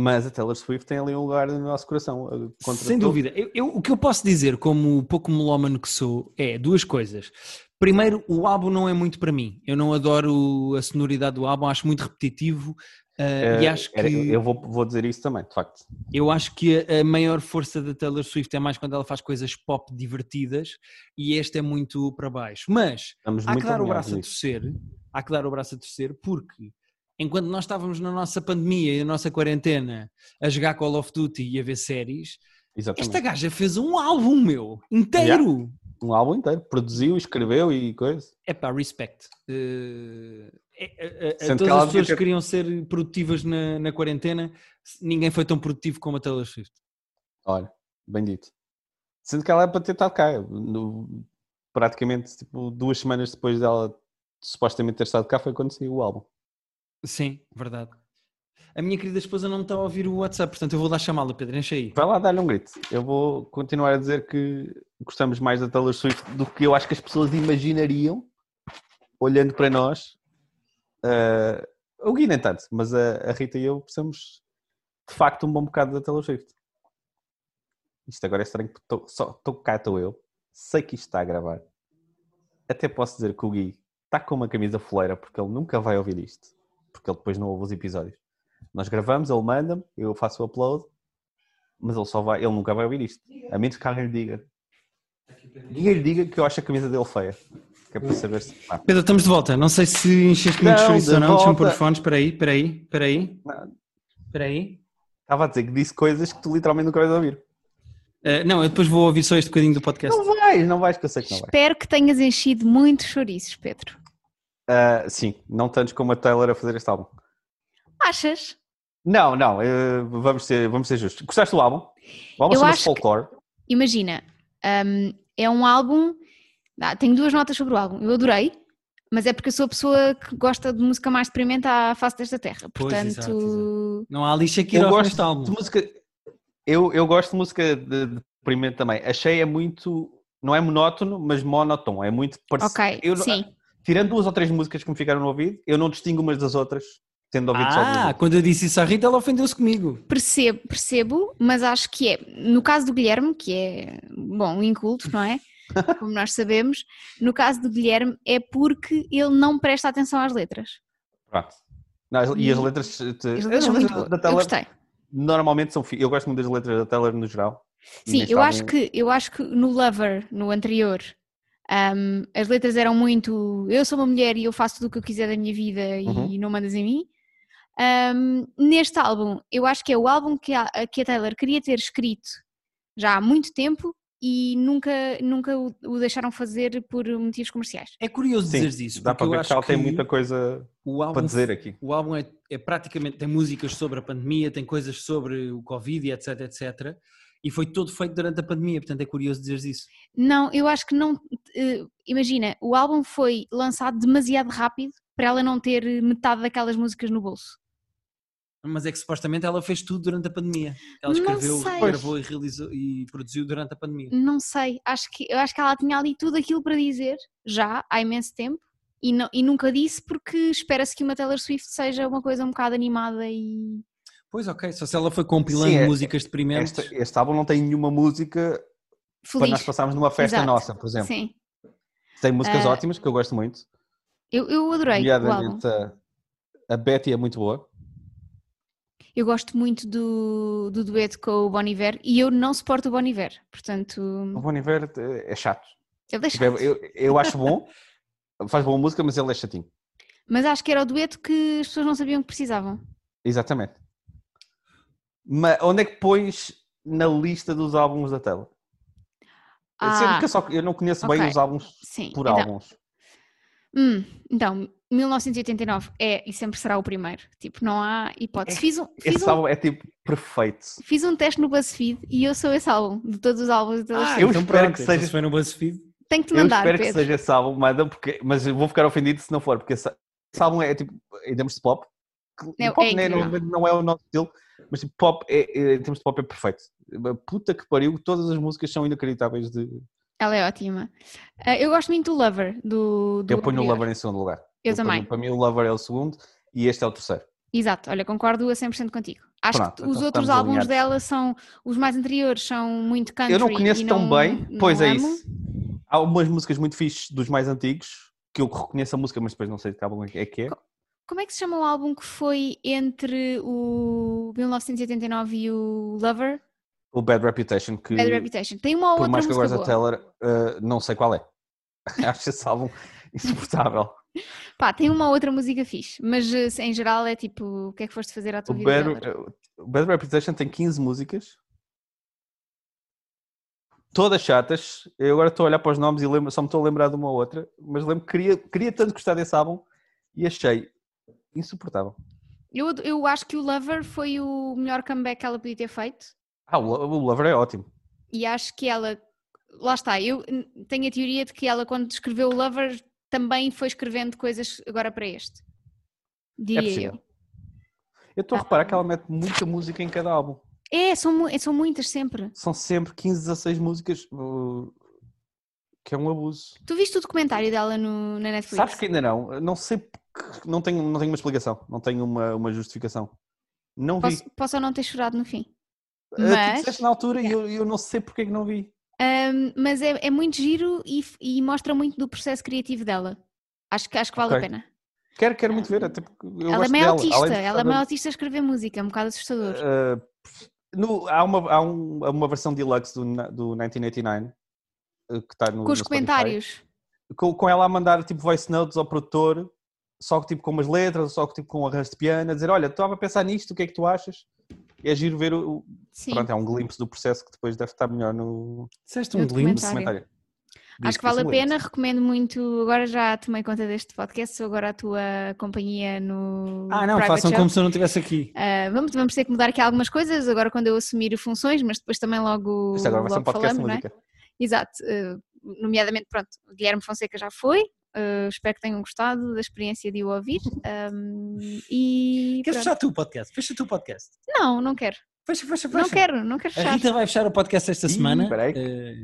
mas a Taylor Swift tem ali um lugar no nosso coração. contra Sem todo. dúvida. Eu, eu- o que eu posso dizer, como pouco melómano que sou, é duas coisas. Primeiro, o álbum não é muito para mim. Eu não adoro a sonoridade do álbum, acho muito repetitivo. uh, e Ah, acho que era- eu vou, vou dizer isso também, de facto. Eu acho que a a maior força da Taylor Swift é mais quando ela faz coisas pop divertidas e este é muito para baixo. Mas Estamos há que dar o braço a nisso. torcer, há que dar o braço a torcer porque enquanto nós estávamos na nossa pandemia e na nossa quarentena a jogar Call of Duty e a ver séries, Exatamente. esta gaja fez um álbum meu inteiro. Um álbum inteiro. Produziu, escreveu e coisa. É pá, respect. É- é- é- Sendo que todas ela as pessoas ter- que queriam ser produtivas na, na quarentena, ninguém foi tão produtivo como a Taylor Swift. Olha, bem dito. Sendo que ela é para ter estado cá. no- praticamente tipo, duas semanas depois dela supostamente ter estado cá foi quando saiu o álbum. Sim, verdade. A minha querida esposa não está a ouvir o WhatsApp, portanto eu vou lá chamá-la, Pedro, enche aí. Vai lá dar-lhe um grito. Eu vou continuar a dizer que gostamos mais da Taylor Swift do que eu acho que as pessoas imaginariam olhando para nós. Ah, o Gui nem tanto, mas a, a Rita e eu precisamos de facto um bom bocado da Taylor Swift. Isto agora é estranho porque tô- só estou cá, estou eu. Sei que isto está a gravar. Até posso dizer que o Gui está com uma camisa foleira porque ele nunca vai ouvir isto. Porque ele depois não ouve os episódios. Nós gravamos, ele manda-me, eu faço o upload, mas ele só vai, ele nunca vai ouvir isto. A menos que alguém lhe diga. Ninguém lhe diga que eu acho a camisa dele feia. Que é para saber se. Ah, Pedro, estamos de volta. Não sei se encheste muito Não, chouriço de ou não. Deixa-me pôr os fones. Espera aí, espera aí, espera aí. Espera aí. Estava a dizer que disse coisas que tu literalmente nunca vais ouvir. Eh, não, eu depois vou ouvir só este bocadinho do podcast. Não vais, não vais, que eu sei que não vais. Espero que tenhas enchido muitos chouriços, Pedro. Ah, sim, não tantos como a Taylor a fazer este álbum. Achas? Não, não, eh, vamos, ser, vamos ser justos. Gostaste do álbum? O álbum chama-se acho que- Folklore. Imagina, hum, é um álbum. ah, tenho duas notas sobre o álbum. Eu adorei, mas é porque eu sou a pessoa que gosta de música mais deprimente à face desta terra. Pois, Portanto, exato, exato. Não há lixa aqui Eu gosto álbum. de música. Eu, eu gosto de música de, de deprimente também. Achei é muito. Não é monótono, mas monótono. É muito parecido. ok, Eu, sim. Tirando duas ou três músicas que me ficaram no ouvido, eu não distingo umas das outras, tendo ouvido só duas. Ah, quando eu disse isso à Rita, ela ofendeu-se comigo. Percebo, percebo, mas acho que é, no caso do Guilherme, que é, bom, um inculto, não é? [LAUGHS] Como nós sabemos, no caso do Guilherme é porque ele não presta atenção às letras. Pronto. Não, e as letras, te- As as letras da Taylor normalmente são. fi- Eu gosto muito das letras da Taylor no geral. Sim, eu acho, que, eu acho que no Lover, no anterior, um, as letras eram muito eu sou uma mulher e eu faço tudo o que eu quiser da minha vida e Uhum. não mandas em mim. Um, neste álbum, eu acho que é o álbum que a, que a Taylor queria ter escrito já há muito tempo e nunca, nunca o, o deixaram fazer por motivos comerciais. É curioso Sim, dizeres isso, dá porque para eu ver que ela tem muita coisa o álbum, para dizer aqui. o álbum é, é praticamente, tem músicas sobre a pandemia, tem coisas sobre o Covid e etc, etc. E foi todo feito durante a pandemia, portanto é curioso dizeres isso. Não, eu acho que não. Eh, imagina, o álbum foi lançado demasiado rápido para ela não ter metade daquelas músicas no bolso. Mas é que supostamente ela fez tudo durante a pandemia. Ela escreveu, gravou e realizou e produziu durante a pandemia. Não sei, acho que, eu acho que ela tinha ali tudo aquilo para dizer já há imenso tempo e, não- e nunca disse porque espera-se que uma Taylor Swift seja uma coisa um bocado animada e. Pois ok, só se ela foi compilando Sim, é- músicas deprimentes. Este, este álbum não tem nenhuma música Feliz. nós passarmos numa festa Exato. nossa, por exemplo. Sim, Tem músicas Ah, ótimas que eu gosto muito. eu, eu adorei. Nomeadamente a, a Betty é muito boa. Eu gosto muito do, do dueto com o Bon Iver e eu não suporto o Bon Iver, portanto. O Bon Iver é chato. Ele deixa. Tipo, Eu, eu acho [LAUGHS] bom, faz boa música, mas ele é chatinho. Mas acho que era o dueto que as pessoas não sabiam que precisavam. Exatamente. Mas onde é que pões na lista dos álbuns da Taylor? Sendo Ah, que eu, só, eu não conheço bem ok. os álbuns sim. por então, álbuns. Hum, então, 1989 é e sempre será o primeiro. Tipo, não há hipótese. Fiz um, fiz Esse um, álbum é tipo perfeito. fiz um teste no BuzzFeed e eu sou esse álbum, de todos os álbuns. de Ah, Swift. eu então espero pronto, que seja- se foi no BuzzFeed. Tenho que te Eu mandar, espero Pedro. que seja esse álbum, manda, porque, mas eu vou ficar ofendido se não for, porque esse, esse álbum é tipo, em termos de pop, É- pop é né, não, não é o nosso estilo, mas tipo, pop é, é- em termos de pop é perfeito. Puta que pariu, todas as músicas são inacreditáveis de. Ela é ótima. Ah, eu gosto muito do Lover, do, do Eu ponho o. Lover em segundo lugar. Eu ponho- também. para mim o Lover é o segundo e este é o terceiro. Exato, olha, concordo a 100% contigo. Acho Pronto, que então os outros álbuns alinhados. dela são, os mais anteriores são muito country eu não conheço tão não- bem, não pois é amo. isso. Há umas músicas muito fixes dos mais antigos que eu reconheço a música, mas depois não sei de que álbum é que é. Como é que se chama o álbum que foi entre o 1989 e o Lover? O Bad Reputation, que Bad Reputation. Tem uma ou por outra mais que eu música goste da boa. Taylor, uh, não sei qual é. [LAUGHS] Acho esse álbum [LAUGHS] insuportável. Pá, tem uma ou outra música fixe, mas eh, em geral é tipo, o que é que foste fazer à tua O vida? Bad, uh, o Bad Reputation tem 15 músicas, todas chatas. Eu agora estou a olhar para os nomes e lembro, só me estou a lembrar de uma ou outra, mas lembro que queria, queria tanto gostar desse álbum e achei insuportável. Eu, eu acho que o Lover foi o melhor comeback que ela podia ter feito Ah, o, o Lover é ótimo. e acho que ela, lá está, eu tenho a teoria de que ela quando escreveu o Lover também foi escrevendo coisas agora para este. É Diria possível. eu. Eu estou a reparar que ela mete muita música em cada álbum. É, são, são muitas sempre. São sempre 15, 16 músicas, uh, que é um abuso. Tu viste o documentário dela no, na Netflix? Sabes que ainda não? Não sei não tenho, não tenho uma explicação, não tenho uma, uma justificação. Não vi. Posso, posso ou não ter chorado no fim. Ah, tu mas- disseste na altura e eu, eu não sei porque é que não vi. Ahm, mas é, é muito giro e, e mostra muito do processo criativo dela. Acho que, acho que vale a Ok. pena. Quero, quero muito ver, até porque eu ela é gosto meio dela. autista, de ela é meio autista a escrever música, é um bocado assustador. Uh, no- há uma, há um- uma versão deluxe do, do 1989 uh, que está no. Com os comentários. Com, com ela a mandar tipo voice notes ao produtor, só tipo com umas letras, só tipo com um arranjo de piano, a dizer: Olha, estava a pensar nisto, o que é que tu achas? E é giro ver o. Sim. Pronto, é um glimpse do processo que depois deve estar melhor no, Disseste um glimpse? documentário. documentário. Acho que vale a pena, recomendo muito. Agora já tomei conta deste podcast, sou agora a tua companhia no. Ah, não, Private façam como se eu não estivesse aqui. Ah, vamos, vamos ter que mudar aqui algumas coisas agora quando eu assumir funções, mas depois também logo, Isto agora vai ser um podcast falamos, é? música. Exato. ah, nomeadamente, pronto, Guilherme Fonseca já foi. Ah, espero que tenham gostado da experiência de o ouvir. [LAUGHS] ahm, e. Queres pronto. fechar tu o podcast? Fecha tu o podcast. Não, não quero. Fecha, fecha, fecha. Não quero, não quero A fechar. Rita vai fechar o podcast esta Ih, semana. peraí. Eh,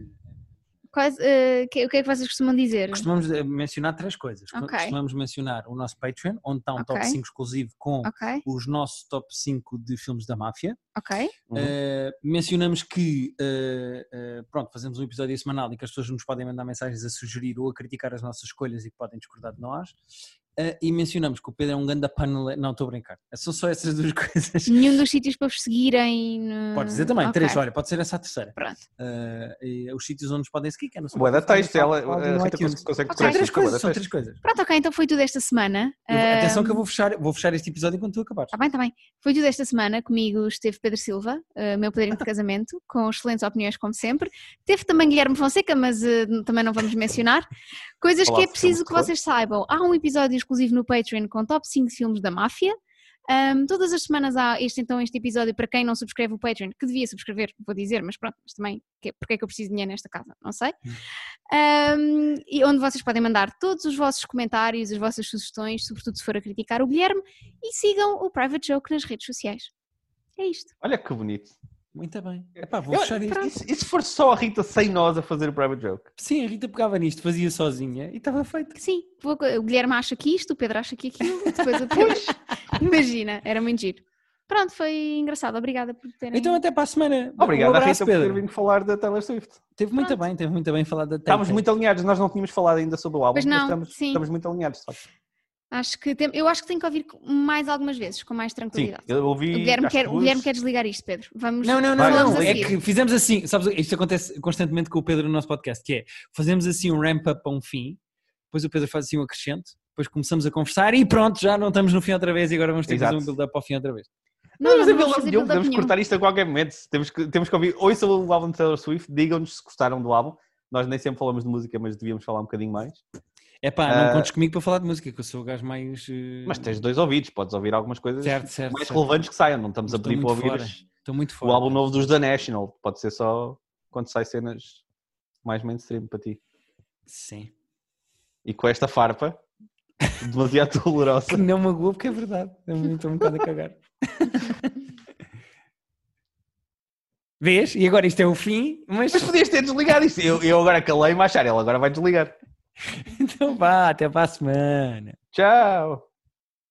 Quais, que- o que é que vocês costumam dizer? costumamos eh, mencionar três coisas. Co- Ok. Costumamos mencionar o nosso Patreon, onde está um top Ok. 5 exclusivo com Ok, os nossos top 5 de filmes da máfia. ok. Uhum. Uh, mencionamos que uh, uh, pronto, fazemos um episódio semanal e que as pessoas nos podem mandar mensagens a sugerir ou a criticar as nossas escolhas e que podem discordar de nós. Uh, e mencionamos que o Pedro é um ganda panela. Não, estou a brincar. São só essas duas [LAUGHS] coisas. Nenhum dos sítios para vos seguirem. no- Podes dizer também, Ok, três, olha, pode ser essa a terceira. Pronto. Uh, e os sítios onde nos podem seguir, que é no Boa da texto, ela, Rita consegue. São três coisas, são três coisas. Pronto, ok, então foi tudo esta semana. Eu vou- atenção que eu vou fechar, vou fechar este episódio enquanto tu acabares. Está bem, está bem. Foi tudo esta semana. Comigo esteve Pedro Silva, eh, meu padrinho de casamento, com excelentes opiniões, como sempre. Teve também Guilherme Fonseca, mas também não vamos mencionar. Coisas Olá, que é preciso que vocês saibam. Há um episódio exclusivo no Patreon com top 5 filmes da máfia. Ahm, todas as semanas há este, então, este episódio para quem não subscreve o Patreon, que devia subscrever, vou dizer, mas pronto, mas também, que, porque é que eu preciso de dinheiro nesta casa? Não sei. Ahm, e onde vocês podem mandar todos os vossos comentários, as vossas sugestões, sobretudo se for a criticar o Guilherme, e sigam o Private Joke nas redes sociais. É isto. Olha que bonito. Muito bem. Epá, vou Eu- fechar isto. E se, for só a Rita sem nós a fazer o private joke? Sim, a Rita pegava nisto, fazia sozinha e estava feito. Sim, vou- o Guilherme acha que isto, o Pedro acha que aquilo, depois o [LAUGHS] Pedro. [LAUGHS] Imagina, era muito giro. Pronto, foi engraçado. Obrigada por terem. Então até para a semana. Obrigado, um abraço, Rita, por ter Pedro. vindo falar da Taylor Swift. Teve muito Pronto. bem, teve muito bem falado da Estávamos Tay-Tay. muito alinhados, nós não tínhamos falado ainda sobre o álbum, Pois não, mas estamos, sim. estamos muito alinhados. facto. Acho que tem- eu acho que tenho que ouvir mais algumas vezes, com mais Sim, tranquilidade. eu ouvi. o, Guilherme quer, que o Guilherme duas- quer desligar isto, Pedro. Vamos. Não, não, não, não. É que fizemos assim, sabes, isto acontece constantemente com o Pedro no nosso podcast, que é fazemos assim um ramp-up a um fim, depois o Pedro faz assim um acrescente, depois começamos a conversar e pronto, já não estamos no fim outra vez e agora vamos ter que fazer um Exato. build-up ao fim outra vez. Não, Não, não, mas é não vamos fazer build-up podemos cortar isto a qualquer momento. Temos que, temos que ouvir. Ouçam o álbum de Taylor Swift, digam-nos se gostaram do álbum. Nós nem sempre falamos de música, mas devíamos falar um bocadinho mais. É pá, não Ah. contes comigo para falar de música, que eu sou o gajo mais. eh, Mas tens dois ouvidos, podes ouvir algumas coisas Certo, certo. mais certo. relevantes que saiam. Não estamos a pedir para muito ouvir. Estou muito o fora. álbum novo dos The National. Pode ser só quando sai cenas mais mainstream para ti. Sim. E com esta farpa, demasiado [LAUGHS] dolorosa. Que não magoa porque é verdade. Eu Estou um bocado a cagar. [LAUGHS] Vês? E agora isto é o fim, mas Mas podias ter desligado isso. Eu, eu agora calei-me a achar, ele agora vai desligar. [LAUGHS] então vá, até a semana. Tchau!